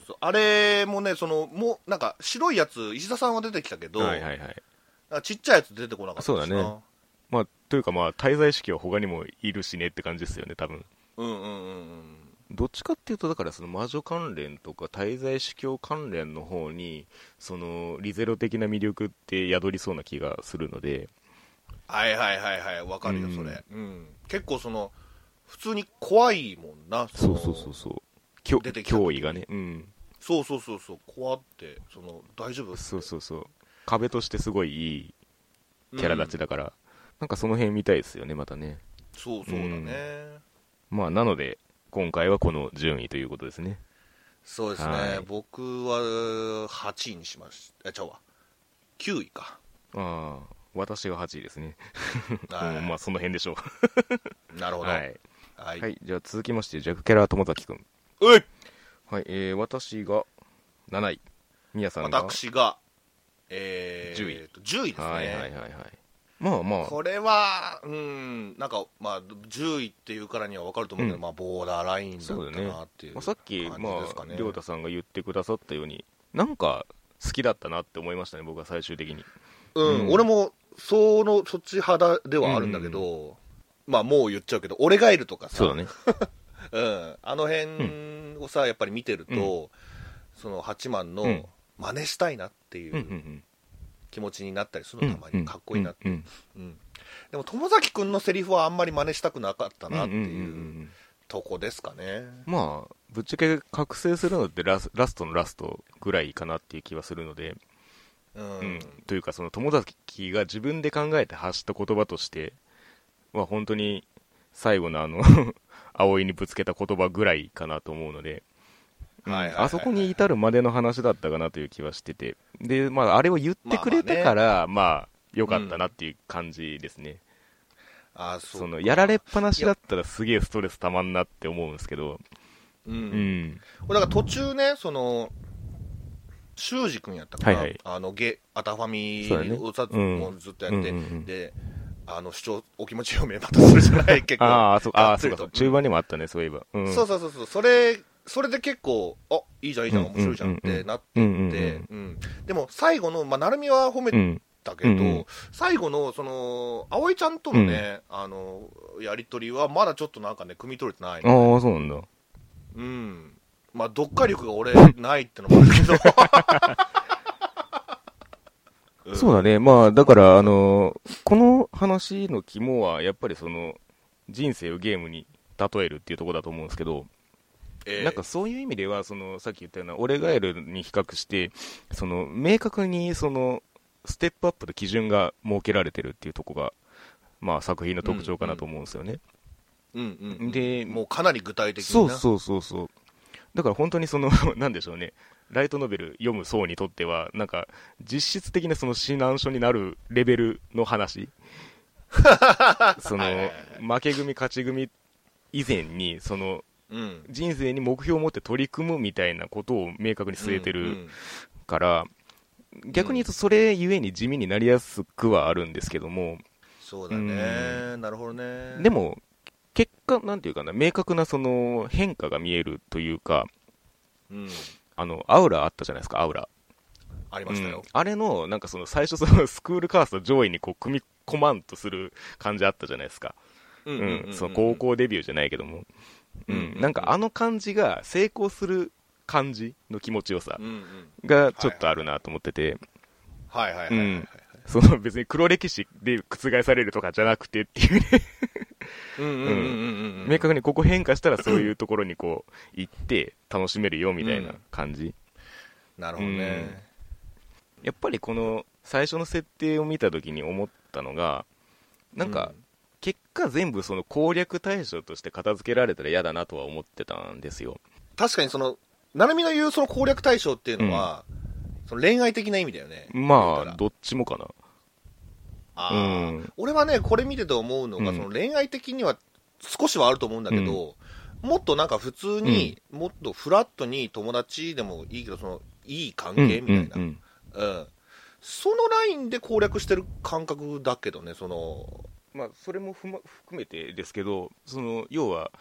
[SPEAKER 2] そう。あれもね、その、もう、なんか、白いやつ、石田さんは出てきたけど、
[SPEAKER 1] はいはいはい。
[SPEAKER 2] ちっちゃいやつ出てこなかった
[SPEAKER 1] そうだね。まあ、というかまあ、滞在式は他にもいるしねって感じですよね、多分。
[SPEAKER 2] うんうんうんうん。
[SPEAKER 1] どっちかっていうと、だからその魔女関連とか滞在司教関連の方に、そのリゼロ的な魅力って宿りそうな気がするので、
[SPEAKER 2] はいはいはいはいわかるよ
[SPEAKER 1] うん
[SPEAKER 2] それ、うん結構その普通に怖いもんなの
[SPEAKER 1] そうそうそうそう。きょ
[SPEAKER 2] 出てきた時
[SPEAKER 1] 脅威がね。うん。
[SPEAKER 2] そうそうそうそう怖ってその大丈夫？
[SPEAKER 1] そうそうそう。壁としてすごいいいキャラ立ちだから、なんかその辺見たいですよねまたね。
[SPEAKER 2] そうそうだね、
[SPEAKER 1] まあなので今回はこの順位ということですね。
[SPEAKER 2] そうですね、
[SPEAKER 1] はい。
[SPEAKER 2] 僕は8位にしました。えちゃうわ。9位か。
[SPEAKER 1] ああ私が8位ですね、
[SPEAKER 2] はい。
[SPEAKER 1] う んまあその辺でしょ
[SPEAKER 2] なるほど。
[SPEAKER 1] うはい、
[SPEAKER 2] はい、
[SPEAKER 1] はい、じゃあ続きましてジャック・キャラー友崎くん。
[SPEAKER 2] うい。
[SPEAKER 1] はいえー、私が7位。みやさんが
[SPEAKER 2] 私がえー、
[SPEAKER 1] 10位。
[SPEAKER 2] と10位ですね、
[SPEAKER 1] はいはいはいはい。まあまあ。
[SPEAKER 2] これはうんなんかまあ10位っていうからには分かると思うけど、
[SPEAKER 1] うん。
[SPEAKER 2] まあボーダーラインだったなっていう
[SPEAKER 1] まあ、さっき、
[SPEAKER 2] 感じ
[SPEAKER 1] まあ、亮太さんが言ってくださったように、なんか好きだったなって思いましたね、僕は最終的に。
[SPEAKER 2] うん、
[SPEAKER 1] うん。
[SPEAKER 2] 俺もそのそっち肌ではあるんだけど、まあもう言っちゃうけど俺がいるとかさ。
[SPEAKER 1] そうだね。
[SPEAKER 2] うん、あの辺をさやっぱり見てると、その八幡の
[SPEAKER 1] うん。
[SPEAKER 2] 真似したいなってい
[SPEAKER 1] う
[SPEAKER 2] 気持ちになったりする
[SPEAKER 1] うん
[SPEAKER 2] のたまに。かっこいいなって、
[SPEAKER 1] うん
[SPEAKER 2] うん。でも友崎君のセリフはあんまり真似したくなかったなっていうん。とこですかね。
[SPEAKER 1] まあ、ぶっちゃけ覚醒するのってラスラストのラストぐらいかなっていう気はするので、
[SPEAKER 2] うん、
[SPEAKER 1] うん。というか、その友崎が自分で考えて発した言葉としては、本当に最後のあの 葵にぶつけた言葉ぐらいかなと思うので、あそこに至るまでの話だったかなという気はしてて、で、まあ、あれを言ってくれたから、まあ、良かったなっていう感じですね。
[SPEAKER 2] あそう
[SPEAKER 1] その、やられっぱなしだったらすげえストレスたまんなって思うんですけど、
[SPEAKER 2] うん。
[SPEAKER 1] うん。
[SPEAKER 2] これだから途中ねその修二君やったかな、
[SPEAKER 1] はいはい。
[SPEAKER 2] あのゲアタファミをさ、
[SPEAKER 1] うん。
[SPEAKER 2] もうずっとやって、
[SPEAKER 1] うんうんうん。
[SPEAKER 2] であの主張お気持ち表明またするじゃない 結構
[SPEAKER 1] ああ、そう、ああ、
[SPEAKER 2] がっつりと
[SPEAKER 1] そうか。中盤にもあったね、そういえば。うん。
[SPEAKER 2] そうそうそうそうそれそれで結構あいいじゃんいいじゃん
[SPEAKER 1] うん
[SPEAKER 2] 面白いじゃんってなって
[SPEAKER 1] うんうんうん
[SPEAKER 2] て、うんでも最後の、まあ、成海は褒め
[SPEAKER 1] うん。
[SPEAKER 2] たけど、最後のその葵ちゃんとのね、あのやり取りはまだちょっとなんかね汲み取れてないの
[SPEAKER 1] ああ、そうなんだ。
[SPEAKER 2] うんまあ読解力が俺ないってのもあるけど ん
[SPEAKER 1] そうだね。まあ、だから、あのこの話の肝は、やっぱりその、人生をゲームに例えるっていうところだと思うんですけど、
[SPEAKER 2] ええ
[SPEAKER 1] なんかそういう意味では、その、さっき言ったような、俺ガエルに比較して、その、明確に、その、ステップアップの基準が設けられてるっていうところが、まあ、作品の特徴かなと思うんですよね。
[SPEAKER 2] うんうんうん
[SPEAKER 1] で
[SPEAKER 2] もうかなり具体的にな
[SPEAKER 1] そうそうそうそう。だから本当にその、なんでしょうね。ライトノベル読む層にとっては、なんか、実質的なその指南書になるレベルの話。その負け組勝ち組以前に、その、
[SPEAKER 2] うん。
[SPEAKER 1] 人生に目標を持って取り組むみたいなことを明確に据えてる
[SPEAKER 2] うんうん
[SPEAKER 1] から、逆に言うとそれゆえに地味になりやすくはあるんですけども、
[SPEAKER 2] そうだね。なるほどね。
[SPEAKER 1] でも、結果、なんていうかな、明確なその変化が見えるというか、
[SPEAKER 2] うん
[SPEAKER 1] あの、アウラあったじゃないですか、アウラ。
[SPEAKER 2] ありましたよ。
[SPEAKER 1] うん、あれの、なんかその最初 そのスクールカースト上位にこう組み込まんとする感じあったじゃないですか。
[SPEAKER 2] うん
[SPEAKER 1] うん、その高校デビューじゃないけども。う
[SPEAKER 2] うん
[SPEAKER 1] ん、なんかあの感じが成功する感じの気持ちよさ
[SPEAKER 2] うんうん。
[SPEAKER 1] がちょっとあるなと思ってて、
[SPEAKER 2] はいはいはいはい。はい
[SPEAKER 1] その別に黒歴史で覆されるとかじゃなくてっていうね、
[SPEAKER 2] うんうんうんうんうん
[SPEAKER 1] 明確にここ変化したらそういうところにこう行って楽しめるよみたいな感じ。
[SPEAKER 2] なるほどね。
[SPEAKER 1] やっぱりこの最初の設定を見た時に思ったのが、なんか、結果全部その攻略対象として片付けられたら嫌だなとは思ってたんですよ。
[SPEAKER 2] 確かにその成海の言うその攻略対象っていうのはその恋愛的な意味だよね。
[SPEAKER 1] まあ、どっちもかな。
[SPEAKER 2] あー。
[SPEAKER 1] うん。
[SPEAKER 2] 俺はねこれ見てて思うのが、
[SPEAKER 1] うん。
[SPEAKER 2] その恋愛的には少しはあると思うんだけど、もっとなんか普通に、もっとフラットに友達でもいいけどそのいい関係みたいな、
[SPEAKER 1] う
[SPEAKER 2] うん
[SPEAKER 1] ん。うん。
[SPEAKER 2] そのラインで攻略してる感覚だけどねその
[SPEAKER 1] まあ、それもふ、ま、含めてですけど、その要は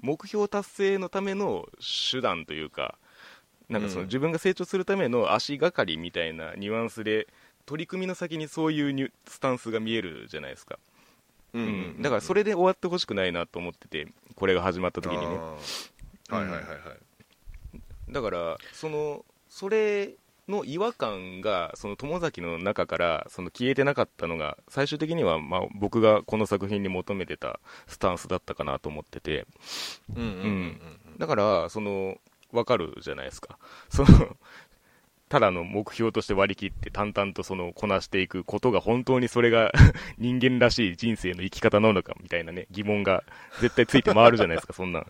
[SPEAKER 1] 目標達成のための手段というか、なんかその
[SPEAKER 2] うん。
[SPEAKER 1] 自分が成長するための足がかりみたいなニュアンスで、取り組みの先にそういうニュスタンスが見えるじゃないですか。
[SPEAKER 2] う
[SPEAKER 1] うんだからそれで終わってほしくないなと思ってて、これが始まった時に。ね。
[SPEAKER 2] はいはいはいはい、
[SPEAKER 1] だから、その、それの違和感がその友崎の中からその消えてなかったのが最終的にはまあ僕がこの作品に求めてたスタンスだったかなと思ってて、
[SPEAKER 2] うんうん。うん。
[SPEAKER 1] だからその分かるじゃないですか。そのただの目標として割り切って淡々とそのこなしていくことが本当にそれが 人間らしい人生の生き方なのかみたいなね疑問が絶対ついて回るじゃないですかそんなん。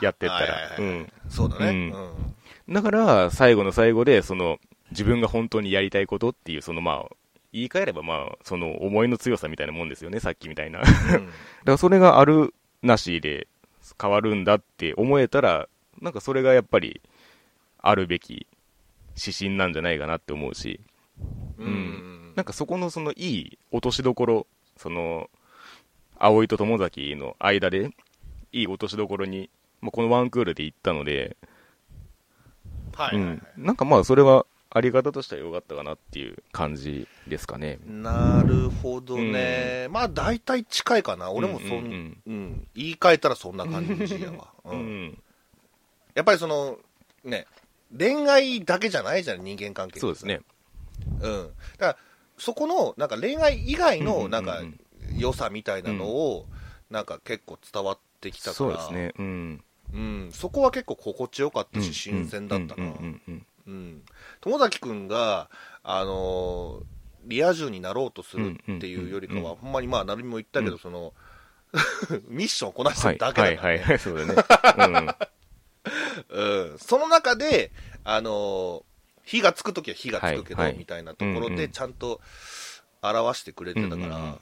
[SPEAKER 1] やってったら。
[SPEAKER 2] はいはいはい
[SPEAKER 1] うん。
[SPEAKER 2] そうだね、
[SPEAKER 1] うん。
[SPEAKER 2] うん。
[SPEAKER 1] だから、最後の最後で、その、自分が本当にやりたいことっていう、そのまあ、言い換えればまあ、その思いの強さみたいなもんですよね、さっきみたいな。だからそれがあるなしで変わるんだって思えたら、なんかそれがやっぱり、あるべき指針なんじゃないかなって思うし、
[SPEAKER 2] うん。うん。
[SPEAKER 1] なんかそこのそのいい落としどころ、その、葵と友崎の間で、いい落としどころに、まあ、このワンクールで行ったので、
[SPEAKER 2] はいはいはい。
[SPEAKER 1] うん、なんかまあそれはあり方としては良かったかなっていう感じですかね。
[SPEAKER 2] なるほどね、まあ大体近いかな、俺もそん、
[SPEAKER 1] う
[SPEAKER 2] うんん。
[SPEAKER 1] うん。
[SPEAKER 2] 言い換えたらそんな感じやわ、
[SPEAKER 1] う
[SPEAKER 2] うん
[SPEAKER 1] ん、
[SPEAKER 2] やっぱりその、ね、恋愛だけじゃないじゃん、人間関係
[SPEAKER 1] そうですね。
[SPEAKER 2] うん、だからそこのなんか恋愛以外のなんか良さみたいなのを、なんか結構伝わってきたから。
[SPEAKER 1] そうですね。うん。
[SPEAKER 2] うん、そこは結構心地よかったし、新鮮だったな、
[SPEAKER 1] うん
[SPEAKER 2] 友崎君が、あのーリア充になろうとするっていうよりかは、ほんまにまあ、成美も言ったけど、
[SPEAKER 1] うん。
[SPEAKER 2] その ミッションをこなして
[SPEAKER 1] はい
[SPEAKER 2] るだけだから、ね。
[SPEAKER 1] はいはい。そうだね。
[SPEAKER 2] うん、その中で、あのー火がつくときは火がつくけど、
[SPEAKER 1] はいはい。
[SPEAKER 2] みたいなところ
[SPEAKER 1] うんうん。
[SPEAKER 2] でちゃんと表してくれてたから、
[SPEAKER 1] うんうん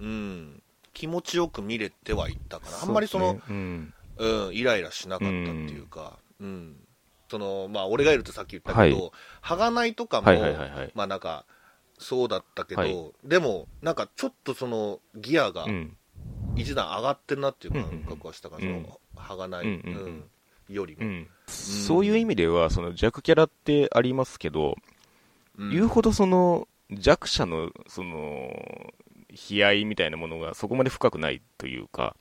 [SPEAKER 2] うん。気持ちよく見れてはいったか
[SPEAKER 1] うん。
[SPEAKER 2] な、あんまりその、
[SPEAKER 1] ううん。
[SPEAKER 2] うん、イライラしなかったっていうか、うん。そのまあ、俺がいるってさっき言ったけど、
[SPEAKER 1] は
[SPEAKER 2] はがないとかも、
[SPEAKER 1] はいはいはいはい。
[SPEAKER 2] まあなんか、そうだったけど、
[SPEAKER 1] はい。
[SPEAKER 2] でも、なんかちょっとそのギアが
[SPEAKER 1] うん。
[SPEAKER 2] 一段上がってるなっていう感覚はしたから、
[SPEAKER 1] うん
[SPEAKER 2] そのはがない、
[SPEAKER 1] うんうん。うん
[SPEAKER 2] よりも、
[SPEAKER 1] うん。そういう意味では、その弱キャラってありますけど、
[SPEAKER 2] うん。
[SPEAKER 1] 言うほどその弱者の、その、悲哀みたいなものがそこまで深くないというか、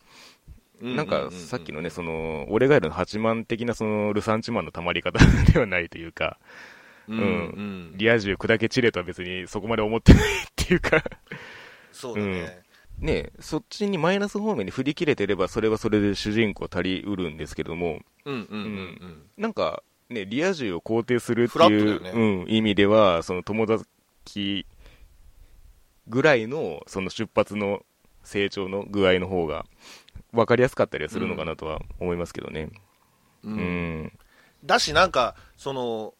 [SPEAKER 1] なんかさっきのね、その、俺がいるの8万的なそのルサンチマンの溜まり方ではないというか、
[SPEAKER 2] うん、うん。うん。
[SPEAKER 1] リア充砕け散れとは別にそこまで思ってないっていうか、
[SPEAKER 2] そうだね、
[SPEAKER 1] ねそっちにマイナス方面に振り切れてれば、それはそれで主人公足りうるんですけども、
[SPEAKER 2] うん、うんうんうん
[SPEAKER 1] なんか、ね、リア充を肯定するっていう、
[SPEAKER 2] トだよ
[SPEAKER 1] うん、意味では、その友達ぐらいの、その出発の成長の具合の方が、分かりやすかったりはするのかなとは思いますけどね。
[SPEAKER 2] うん
[SPEAKER 1] うん。
[SPEAKER 2] だし、なんか、その、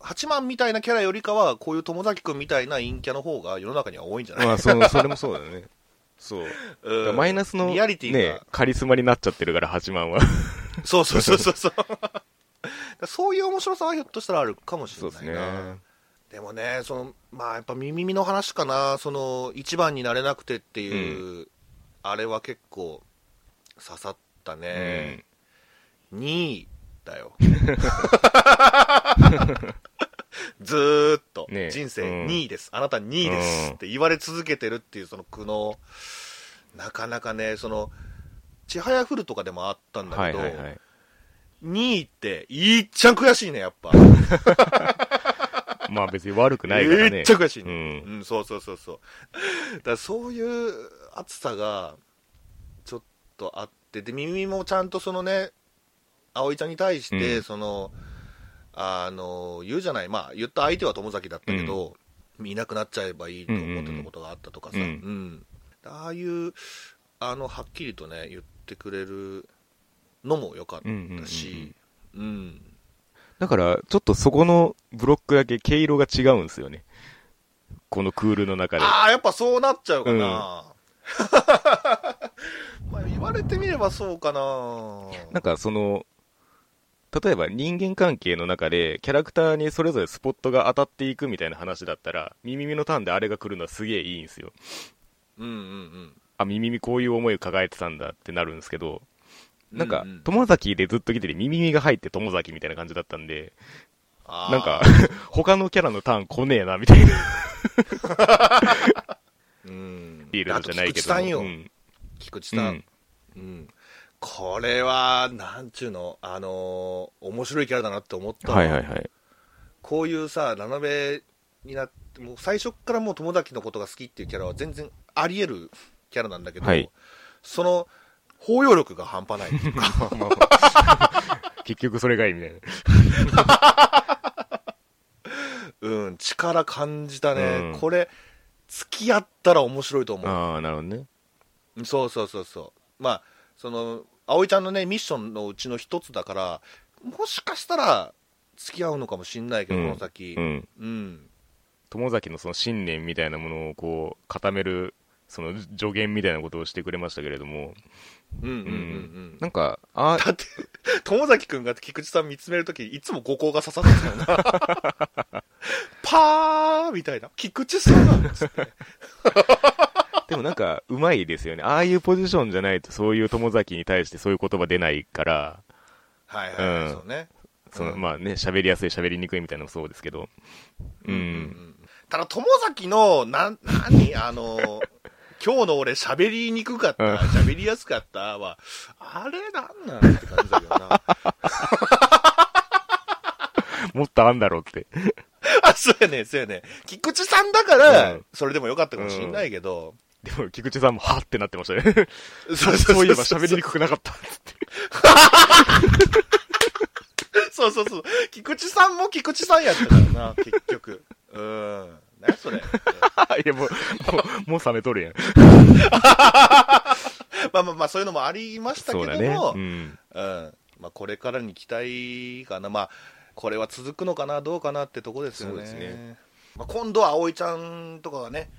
[SPEAKER 2] 八幡みたいなキャラよりかは、こういう友崎君みたいな陰キャの方が世の中には多いんじゃない、
[SPEAKER 1] まあ、そのそれもそうだね。そう。
[SPEAKER 2] うん
[SPEAKER 1] マイナスの、
[SPEAKER 2] リアリティが
[SPEAKER 1] ね、カリスマになっちゃってるから、8万は。
[SPEAKER 2] そうそうそうそうそう。そういう面白さはひょっとしたらあるかもしれないな。
[SPEAKER 1] ね。
[SPEAKER 2] でもね、その、まあやっぱ耳の話かな、その、一番になれなくてっていう、あれは結構刺さったね。2位だよ。ずーっと、
[SPEAKER 1] ね
[SPEAKER 2] 人生
[SPEAKER 1] うん
[SPEAKER 2] 2位です、あなた2位です
[SPEAKER 1] うん
[SPEAKER 2] って言われ続けてるっていうその苦悩。なかなかね、その、ちはやふるとかでもあったんだ
[SPEAKER 1] はい
[SPEAKER 2] けど、
[SPEAKER 1] はいはい。
[SPEAKER 2] 2位って、いっちゃん悔しいね、やっぱ。
[SPEAKER 1] まあ別に悪くないからね。
[SPEAKER 2] めっちゃ悔しい、
[SPEAKER 1] う
[SPEAKER 2] ね
[SPEAKER 1] ん。
[SPEAKER 2] うん、そうそうそうそう。だからそういう熱さが、ちょっとあって、で、耳もちゃんとそのね、葵ちゃんに対して、
[SPEAKER 1] うん
[SPEAKER 2] その、あの、言うじゃない、まあ、言った相手は友崎だったけど、いなくなっちゃえばいいと思ってたことがあったとかさ、
[SPEAKER 1] う
[SPEAKER 2] うんん。ああいう、あの、はっきりとね、言ってくれるのも良かったし、うん。
[SPEAKER 1] だから、ちょっとそこのブロックだけ毛色が違うんですよね。このクールの中で。
[SPEAKER 2] ああ、やっぱそうなっちゃうかな。まあ言われてみればそうかな。
[SPEAKER 1] なんかその、例えば人間関係の中でキャラクターにそれぞれスポットが当たっていくみたいな話だったら、ミミミのターンであれが来るのはすげえいいんですよ。
[SPEAKER 2] うんうんうん。
[SPEAKER 1] あ、ミミミこういう思いを抱えてたんだってなるんですけど、なんか友崎でずっと来てて、ミミミが入って友崎みたいな感じだったんで、なんか、他のキャラのターン来ねえな、みたいな。
[SPEAKER 2] うん。
[SPEAKER 1] ビールのじゃないけど。
[SPEAKER 2] 菊池さんよ。
[SPEAKER 1] うん
[SPEAKER 2] 菊池さん。
[SPEAKER 1] うん
[SPEAKER 2] うん。これは、なんちゅうの、あのー面白いキャラだなって思ったわ
[SPEAKER 1] はいはいはい。
[SPEAKER 2] こういうさラノベになってもう最初からもう友崎のことが好きっていうキャラは全然あり得るキャラなんだけど、
[SPEAKER 1] はい
[SPEAKER 2] その包容力が半端ない
[SPEAKER 1] 結局それがいいみたいな。
[SPEAKER 2] うん力感じたね、
[SPEAKER 1] うん
[SPEAKER 2] これ付き合ったら面白いと思う
[SPEAKER 1] ああ、なるほどね。
[SPEAKER 2] そうそうそうそうまあその葵ちゃんのねミッションのうちの一つだからもしかしたら付き合うのかもしんないけど、
[SPEAKER 1] うん。
[SPEAKER 2] この先。
[SPEAKER 1] うん。
[SPEAKER 2] うん。
[SPEAKER 1] 友崎のその信念みたいなものをこう固めるその助言みたいなことをしてくれましたけれども、
[SPEAKER 2] うんうんうんうん。
[SPEAKER 1] なんか、あ
[SPEAKER 2] だって友崎くんが菊池さん見つめるときいつも五光が刺さってたよな。パーみたいな。菊池さんつって
[SPEAKER 1] でもなんか、うまいですよね。ああいうポジションじゃないと、そういう友崎に対してそういう言葉出ないから、
[SPEAKER 2] はいはい、はい
[SPEAKER 1] うん
[SPEAKER 2] そうね
[SPEAKER 1] その、
[SPEAKER 2] うん。
[SPEAKER 1] まあね、喋りやすい、喋りにくいみたいなのもそうですけど、うん。
[SPEAKER 2] うんただ友崎のな 何？あの今日の俺喋りにくかった
[SPEAKER 1] うん。
[SPEAKER 2] 喋りやすかったはあれなんなんって感じだけどな。
[SPEAKER 1] もっとあんだろうって。
[SPEAKER 2] あそうやねそうやね菊池さんだから、
[SPEAKER 1] うん。
[SPEAKER 2] それでもよかったかもしんないけど、
[SPEAKER 1] でも、菊池さんも、はってなってましたね。
[SPEAKER 2] そう
[SPEAKER 1] そういえば喋りにくくなかった。
[SPEAKER 2] そうそうそう。菊池さんも菊池さんやったからな、結局。うん。何それ。
[SPEAKER 1] いや、もう、もう、もう冷めとるやん。
[SPEAKER 2] まあまあまあ、そういうのもありましたけど
[SPEAKER 1] そうだね。
[SPEAKER 2] も、
[SPEAKER 1] うん。
[SPEAKER 2] うん。まあ、これからに期待かな。まあ、これは続くのかな、どうかなってとこですよね。
[SPEAKER 1] そうですね
[SPEAKER 2] まあ、今度は葵ちゃんとかがね、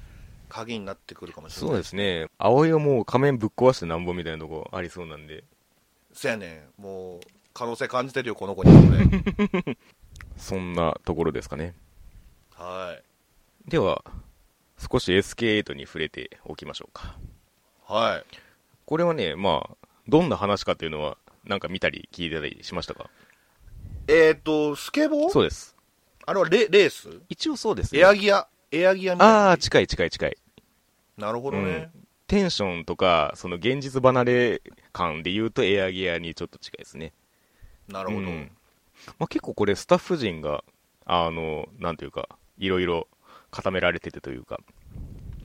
[SPEAKER 2] 鍵になってくるかもしれない。
[SPEAKER 1] そうですね。葵はもう仮面ぶっ壊してなんぼみたいなとこありそうなんで、
[SPEAKER 2] そやねんもう、可能性感じてるよ、この子にこれ。
[SPEAKER 1] そんなところですかね。
[SPEAKER 2] はい。
[SPEAKER 1] では、少し SK8 に触れておきましょうか。
[SPEAKER 2] はい。
[SPEAKER 1] これはね、まあ、どんな話かっていうのは、なんか見たり聞いてたりしましたか？
[SPEAKER 2] えっ、ー、と、スケボー？
[SPEAKER 1] そうです。
[SPEAKER 2] あれはレレース？
[SPEAKER 1] 一応そうですね。
[SPEAKER 2] エアギア、エアギアみたいな。
[SPEAKER 1] ああ、近い近い近い。
[SPEAKER 2] なるほどね。
[SPEAKER 1] テンションとか、その現実離れ感で言うとエアギアにちょっと近いですね。
[SPEAKER 2] なるほど。
[SPEAKER 1] うんまあ、結構これスタッフ陣が、あの、なんていうか、いろいろ固められててというか、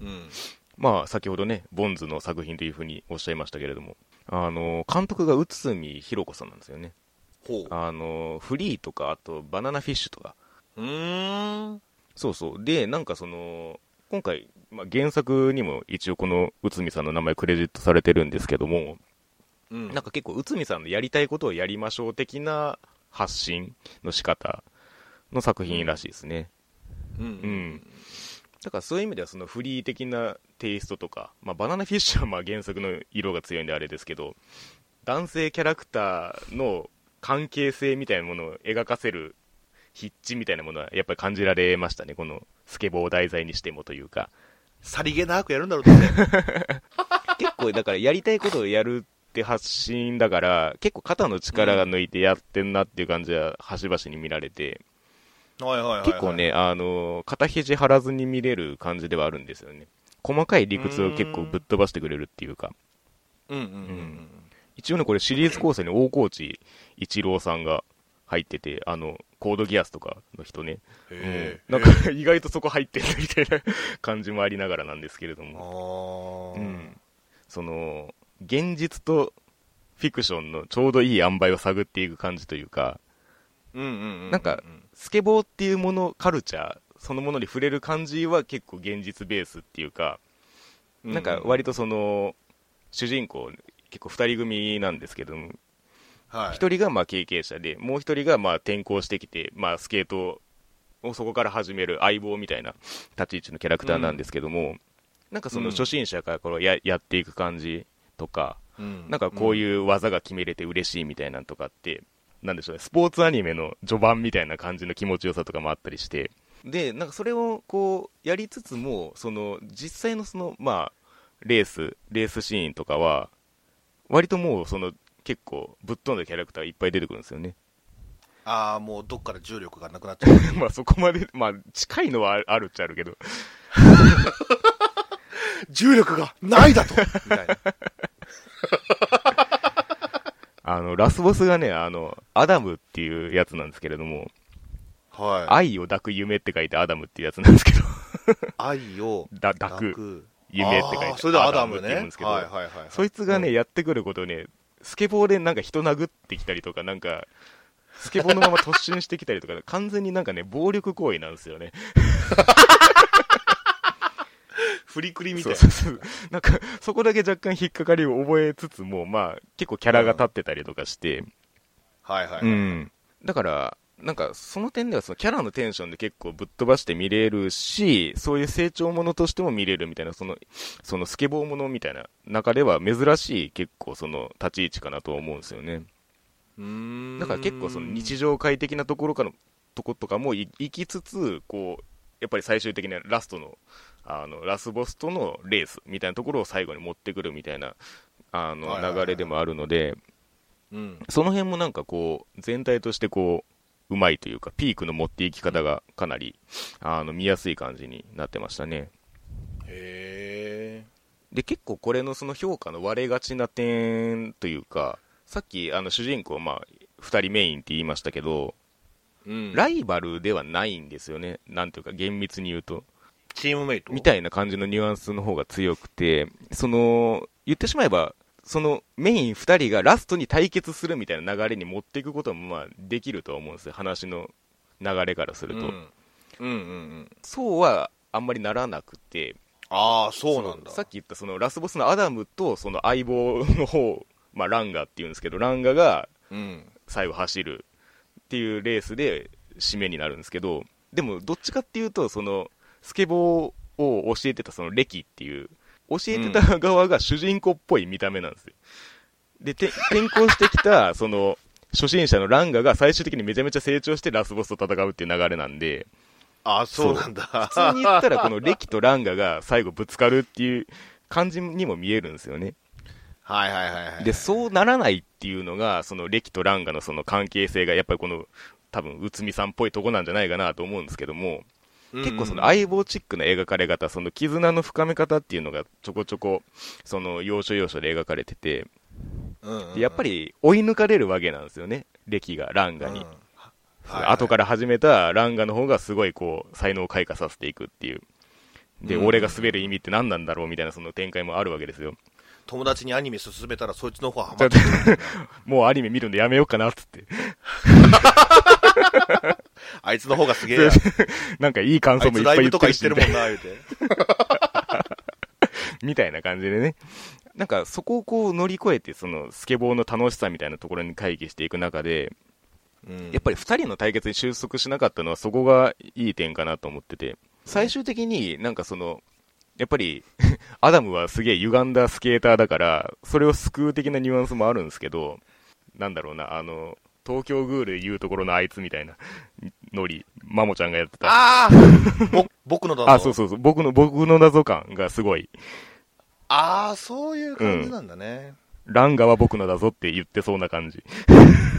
[SPEAKER 2] うん。
[SPEAKER 1] まあ、先ほどね、ボンズの作品というふうにおっしゃいましたけれども、あの、監督が内海博子さんなんですよね。
[SPEAKER 2] ほう。
[SPEAKER 1] あの、フリーとか、あと、バナナフィッシュとか。
[SPEAKER 2] うーん。
[SPEAKER 1] そうそう。で、なんかその、今回、まあ、原作にも一応この内海さんの名前クレジットされてるんですけども、
[SPEAKER 2] うん。
[SPEAKER 1] なんか結構内海さんのやりたいことをやりましょう的な発信の仕方の作品らしいですね。
[SPEAKER 2] うん。
[SPEAKER 1] うんだからそういう意味ではそのフリー的なテイストとか、まあ、バナナフィッシュはまあ原作の色が強いんであれですけど、男性キャラクターの関係性みたいなものを描かせる筆致みたいなものはやっぱり感じられましたね、このスケボーを題材にしてもというか。
[SPEAKER 2] さりげなくやるんだろうって。
[SPEAKER 1] 結構だからやりたいことをやるって発信だから、結構肩の力が抜いてやってんなっていう感じは端々に見られて、
[SPEAKER 2] はいはいはいはい。
[SPEAKER 1] 結構ね、あの、肩肘張らずに見れる感じではあるんですよね。細かい理屈を結構ぶっ飛ばしてくれるっていうか、
[SPEAKER 2] うんうんうん
[SPEAKER 1] 一応ね、これシリーズ構成に大河内一郎さんが入ってて、あの、コードギアスとかの人ね、
[SPEAKER 2] うん。
[SPEAKER 1] うん
[SPEAKER 2] へ
[SPEAKER 1] なんか 意外とそこ入ってるみたいな 感じもありながらなんですけれど
[SPEAKER 2] え。
[SPEAKER 1] も、うん、その、現実とフィクションのちょうどいい塩梅を探っていく感じというか、
[SPEAKER 2] うんうんうん。
[SPEAKER 1] なんかスケボーっていうもの、カルチャー、そのものに触れる感じは結構現実ベースっていうか、
[SPEAKER 2] うん、
[SPEAKER 1] なんか割とその、主人公、結構二人組なんですけども、
[SPEAKER 2] はい。
[SPEAKER 1] 一人がまあ経験者で、もう一人がまあ転校してきて、まあスケートをそこから始める相棒みたいな立ち位置のキャラクターなんですけども、なんかその初心者からこれややっていく感じとか、
[SPEAKER 2] うん。
[SPEAKER 1] なんかこういう技が決めれて嬉しいみたいなのとかって、なんでしょうね、スポーツアニメの序盤みたいな感じの気持ちよさとかもあったりして、で、なんかそれをこう、やりつつも、その、実際のその、まあ、レース、レースシーンとかは、割ともうその、結構ぶっ飛んだキャラクターがいっぱい出てくるんですよね。
[SPEAKER 2] ああ、もうどっから重力がなくなっちゃう。
[SPEAKER 1] まあそこまで、まあ近いのはあるっちゃあるけど、
[SPEAKER 2] 重力がないだと。みたいな。
[SPEAKER 1] あの、ラスボスがね、あの、アダムっていうやつなんですけれども、
[SPEAKER 2] はい。
[SPEAKER 1] 愛を抱く夢って書いてアダムっていうやつなんですけど、
[SPEAKER 2] 愛を
[SPEAKER 1] だ抱く
[SPEAKER 2] く
[SPEAKER 1] 夢って書いて
[SPEAKER 2] アダムね。
[SPEAKER 1] って言うんですけど、
[SPEAKER 2] はいはいはい。
[SPEAKER 1] そいつがね、
[SPEAKER 2] うん。
[SPEAKER 1] やってくることね、スケボーでなんか人殴ってきたりとか、なんか、スケボーのまま突進してきたりとか、完全になんかね、暴力行為なんですよね。
[SPEAKER 2] フリクリみたいうな
[SPEAKER 1] そそうそう。なんか、そこだけ若干引っかかりを覚えつつも、まあ、結構キャラが立ってたりとかして、
[SPEAKER 2] はいはい、
[SPEAKER 1] うん。だから、なんか、その点ではそのキャラのテンションで結構ぶっ飛ばして見れるし、そういう成長ものとしても見れるみたいな、その、そのスケボーものみたいな中では珍しい結構その立ち位置かなと思うんですよね。だから結構その日常会的なところからとことかもい行きつつ、こう、やっぱり最終的なラストの、あの、ラスボスとのレースみたいなところを最後に持ってくるみたいな、あの、流れでもあるので、
[SPEAKER 2] うん。
[SPEAKER 1] その辺もなんかこう、全体としてこう、うまいというか、ピークの持っていき方がかなり、あの、見やすい感じになってましたね。
[SPEAKER 2] へえ
[SPEAKER 1] で、結構これのその評価の割れがちな点というか、さっきあの主人公、まあ、二人メインって言いましたけど、
[SPEAKER 2] うん
[SPEAKER 1] ライバルではないんですよね。なんていうか、厳密に言うと。
[SPEAKER 2] チームメイト？
[SPEAKER 1] みたいな感じのニュアンスの方が強くて、その、言ってしまえば、そのメイン2人がラストに対決するみたいな流れに持っていくこともまあできるとは思うんですよ、話の流れからすると。
[SPEAKER 2] うん、うんうんうん。
[SPEAKER 1] そうはあんまりならなくて、
[SPEAKER 2] ああそうなんだ。
[SPEAKER 1] さっき言ったそのラスボスのアダムとその相棒の方、まあ、ランガっていうんですけど、ランガが
[SPEAKER 2] うん。
[SPEAKER 1] 最後走るっていうレースで締めになるんですけど、でもどっちかっていうと、そのスケボーを教えてたそのレキっていう、教えてた側が主人公っぽい見た目なんですよ。で、て転校してきた、その、初心者のランガが最終的にめちゃめちゃ成長してラスボスと戦うっていう流れなんで、
[SPEAKER 2] ああそうなんだ。
[SPEAKER 1] 普通に言ったらこのレキとランガが最後ぶつかるっていう感じにも見えるんですよね。
[SPEAKER 2] はいはいはいはい
[SPEAKER 1] で、そうならないっていうのが、そのレキとランガのその関係性が、やっぱりこの、多分、内海さんっぽいとこなんじゃないかなと思うんですけども、結構その相棒チックな描かれ方、その絆の深め方っていうのがちょこちょこ、その要所要所で描かれてて、でやっぱ
[SPEAKER 2] り
[SPEAKER 1] り追い抜かれるわけなんですよね、レキがランガに。後から始めたランガの方がすごいこう、才能を開花させていくっていう。で、
[SPEAKER 2] うん。
[SPEAKER 1] 俺が滑る意味って何なんだろうみたいなその展開もあるわけですよ。
[SPEAKER 2] 友達にアニメ進めたらそいつの方はハマって
[SPEAKER 1] と もうアニメ見るのやめようかなっつって。
[SPEAKER 2] あいつの方がすげえや。
[SPEAKER 1] なんかいい感想もいっぱい言
[SPEAKER 2] つライブとか行ってるもんな言うて。
[SPEAKER 1] みたいな感じでね。なんかそこをこう乗り越えて、そのスケボーの楽しさみたいなところに回帰していく中で、
[SPEAKER 2] うん。
[SPEAKER 1] やっぱり二人の対決に収束しなかったのはそこがいい点かなと思ってて、最終的になんかその、やっぱり、アダムはすげえ歪んだスケーターだから、それを救う的なニュアンスもあるんですけど、なんだろうな、あの、東京グールで言うところのあいつみたいなノリ、マモちゃんがやってた。
[SPEAKER 2] ああぼ僕のだぞ
[SPEAKER 1] あ、そうそうそう、僕の、僕の謎感がすごい、
[SPEAKER 2] ああそういう感じなんだね、
[SPEAKER 1] ランガは僕のだぞって言ってそうな感じ。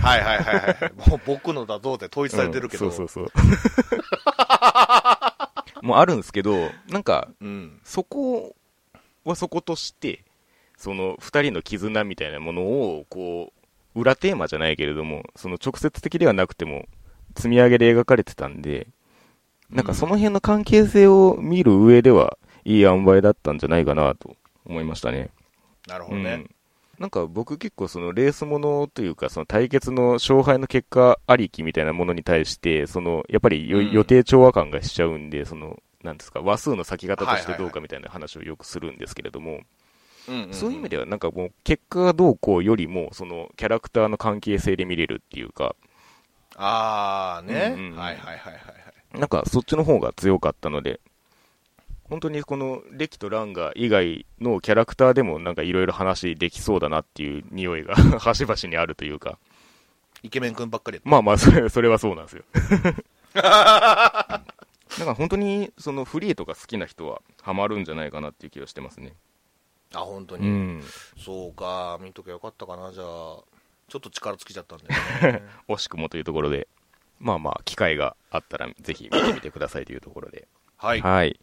[SPEAKER 2] はいはいはいはいもう僕のだぞって統一されてるけど、
[SPEAKER 1] うんそうそうそう。もうあるんですけど、なんか、
[SPEAKER 2] うん。
[SPEAKER 1] そこはそことして、その二人の絆みたいなものを、こう、裏テーマじゃないけれども、その直接的ではなくても、積み上げで描かれてたんで、なんかその辺の関係性を見る上では、いい塩梅だったんじゃないかなと思いましたね。
[SPEAKER 2] なるほどね、
[SPEAKER 1] うんなんか僕結構そのレースものというかその対決の勝敗の結果ありきみたいなものに対してそのやっぱりよ
[SPEAKER 2] うん。
[SPEAKER 1] 予定調和感がしちゃうんでそのなんですか話数の先方としてどうかみたいな話をよくするんですけれどもそういう意味ではなんかもう結果がどうこうよりもそのキャラクターの関係性で見れるっていうか。
[SPEAKER 2] ああね、
[SPEAKER 1] うんうん
[SPEAKER 2] はいはいはいはい。
[SPEAKER 1] なんかそっちの方が強かったので本当にこのレキとランガ以外のキャラクターでもなんかいろいろ話できそうだなっていう匂いが端々にあるというか
[SPEAKER 2] イケメン君ばっかり
[SPEAKER 1] まあまあ、それ、それはそうなんですよ。だから本当に、そのフリーとか好きな人はハマるんじゃないかなっていう気がしてますね。
[SPEAKER 2] あ本当に、
[SPEAKER 1] うん。
[SPEAKER 2] そうか見ときゃよかったかなじゃあちょっと力尽きちゃったんで、ね、
[SPEAKER 1] 惜しくもというところで、まあまあ、機会があったらぜひ見てみてくださいというところで。
[SPEAKER 2] はい
[SPEAKER 1] はい。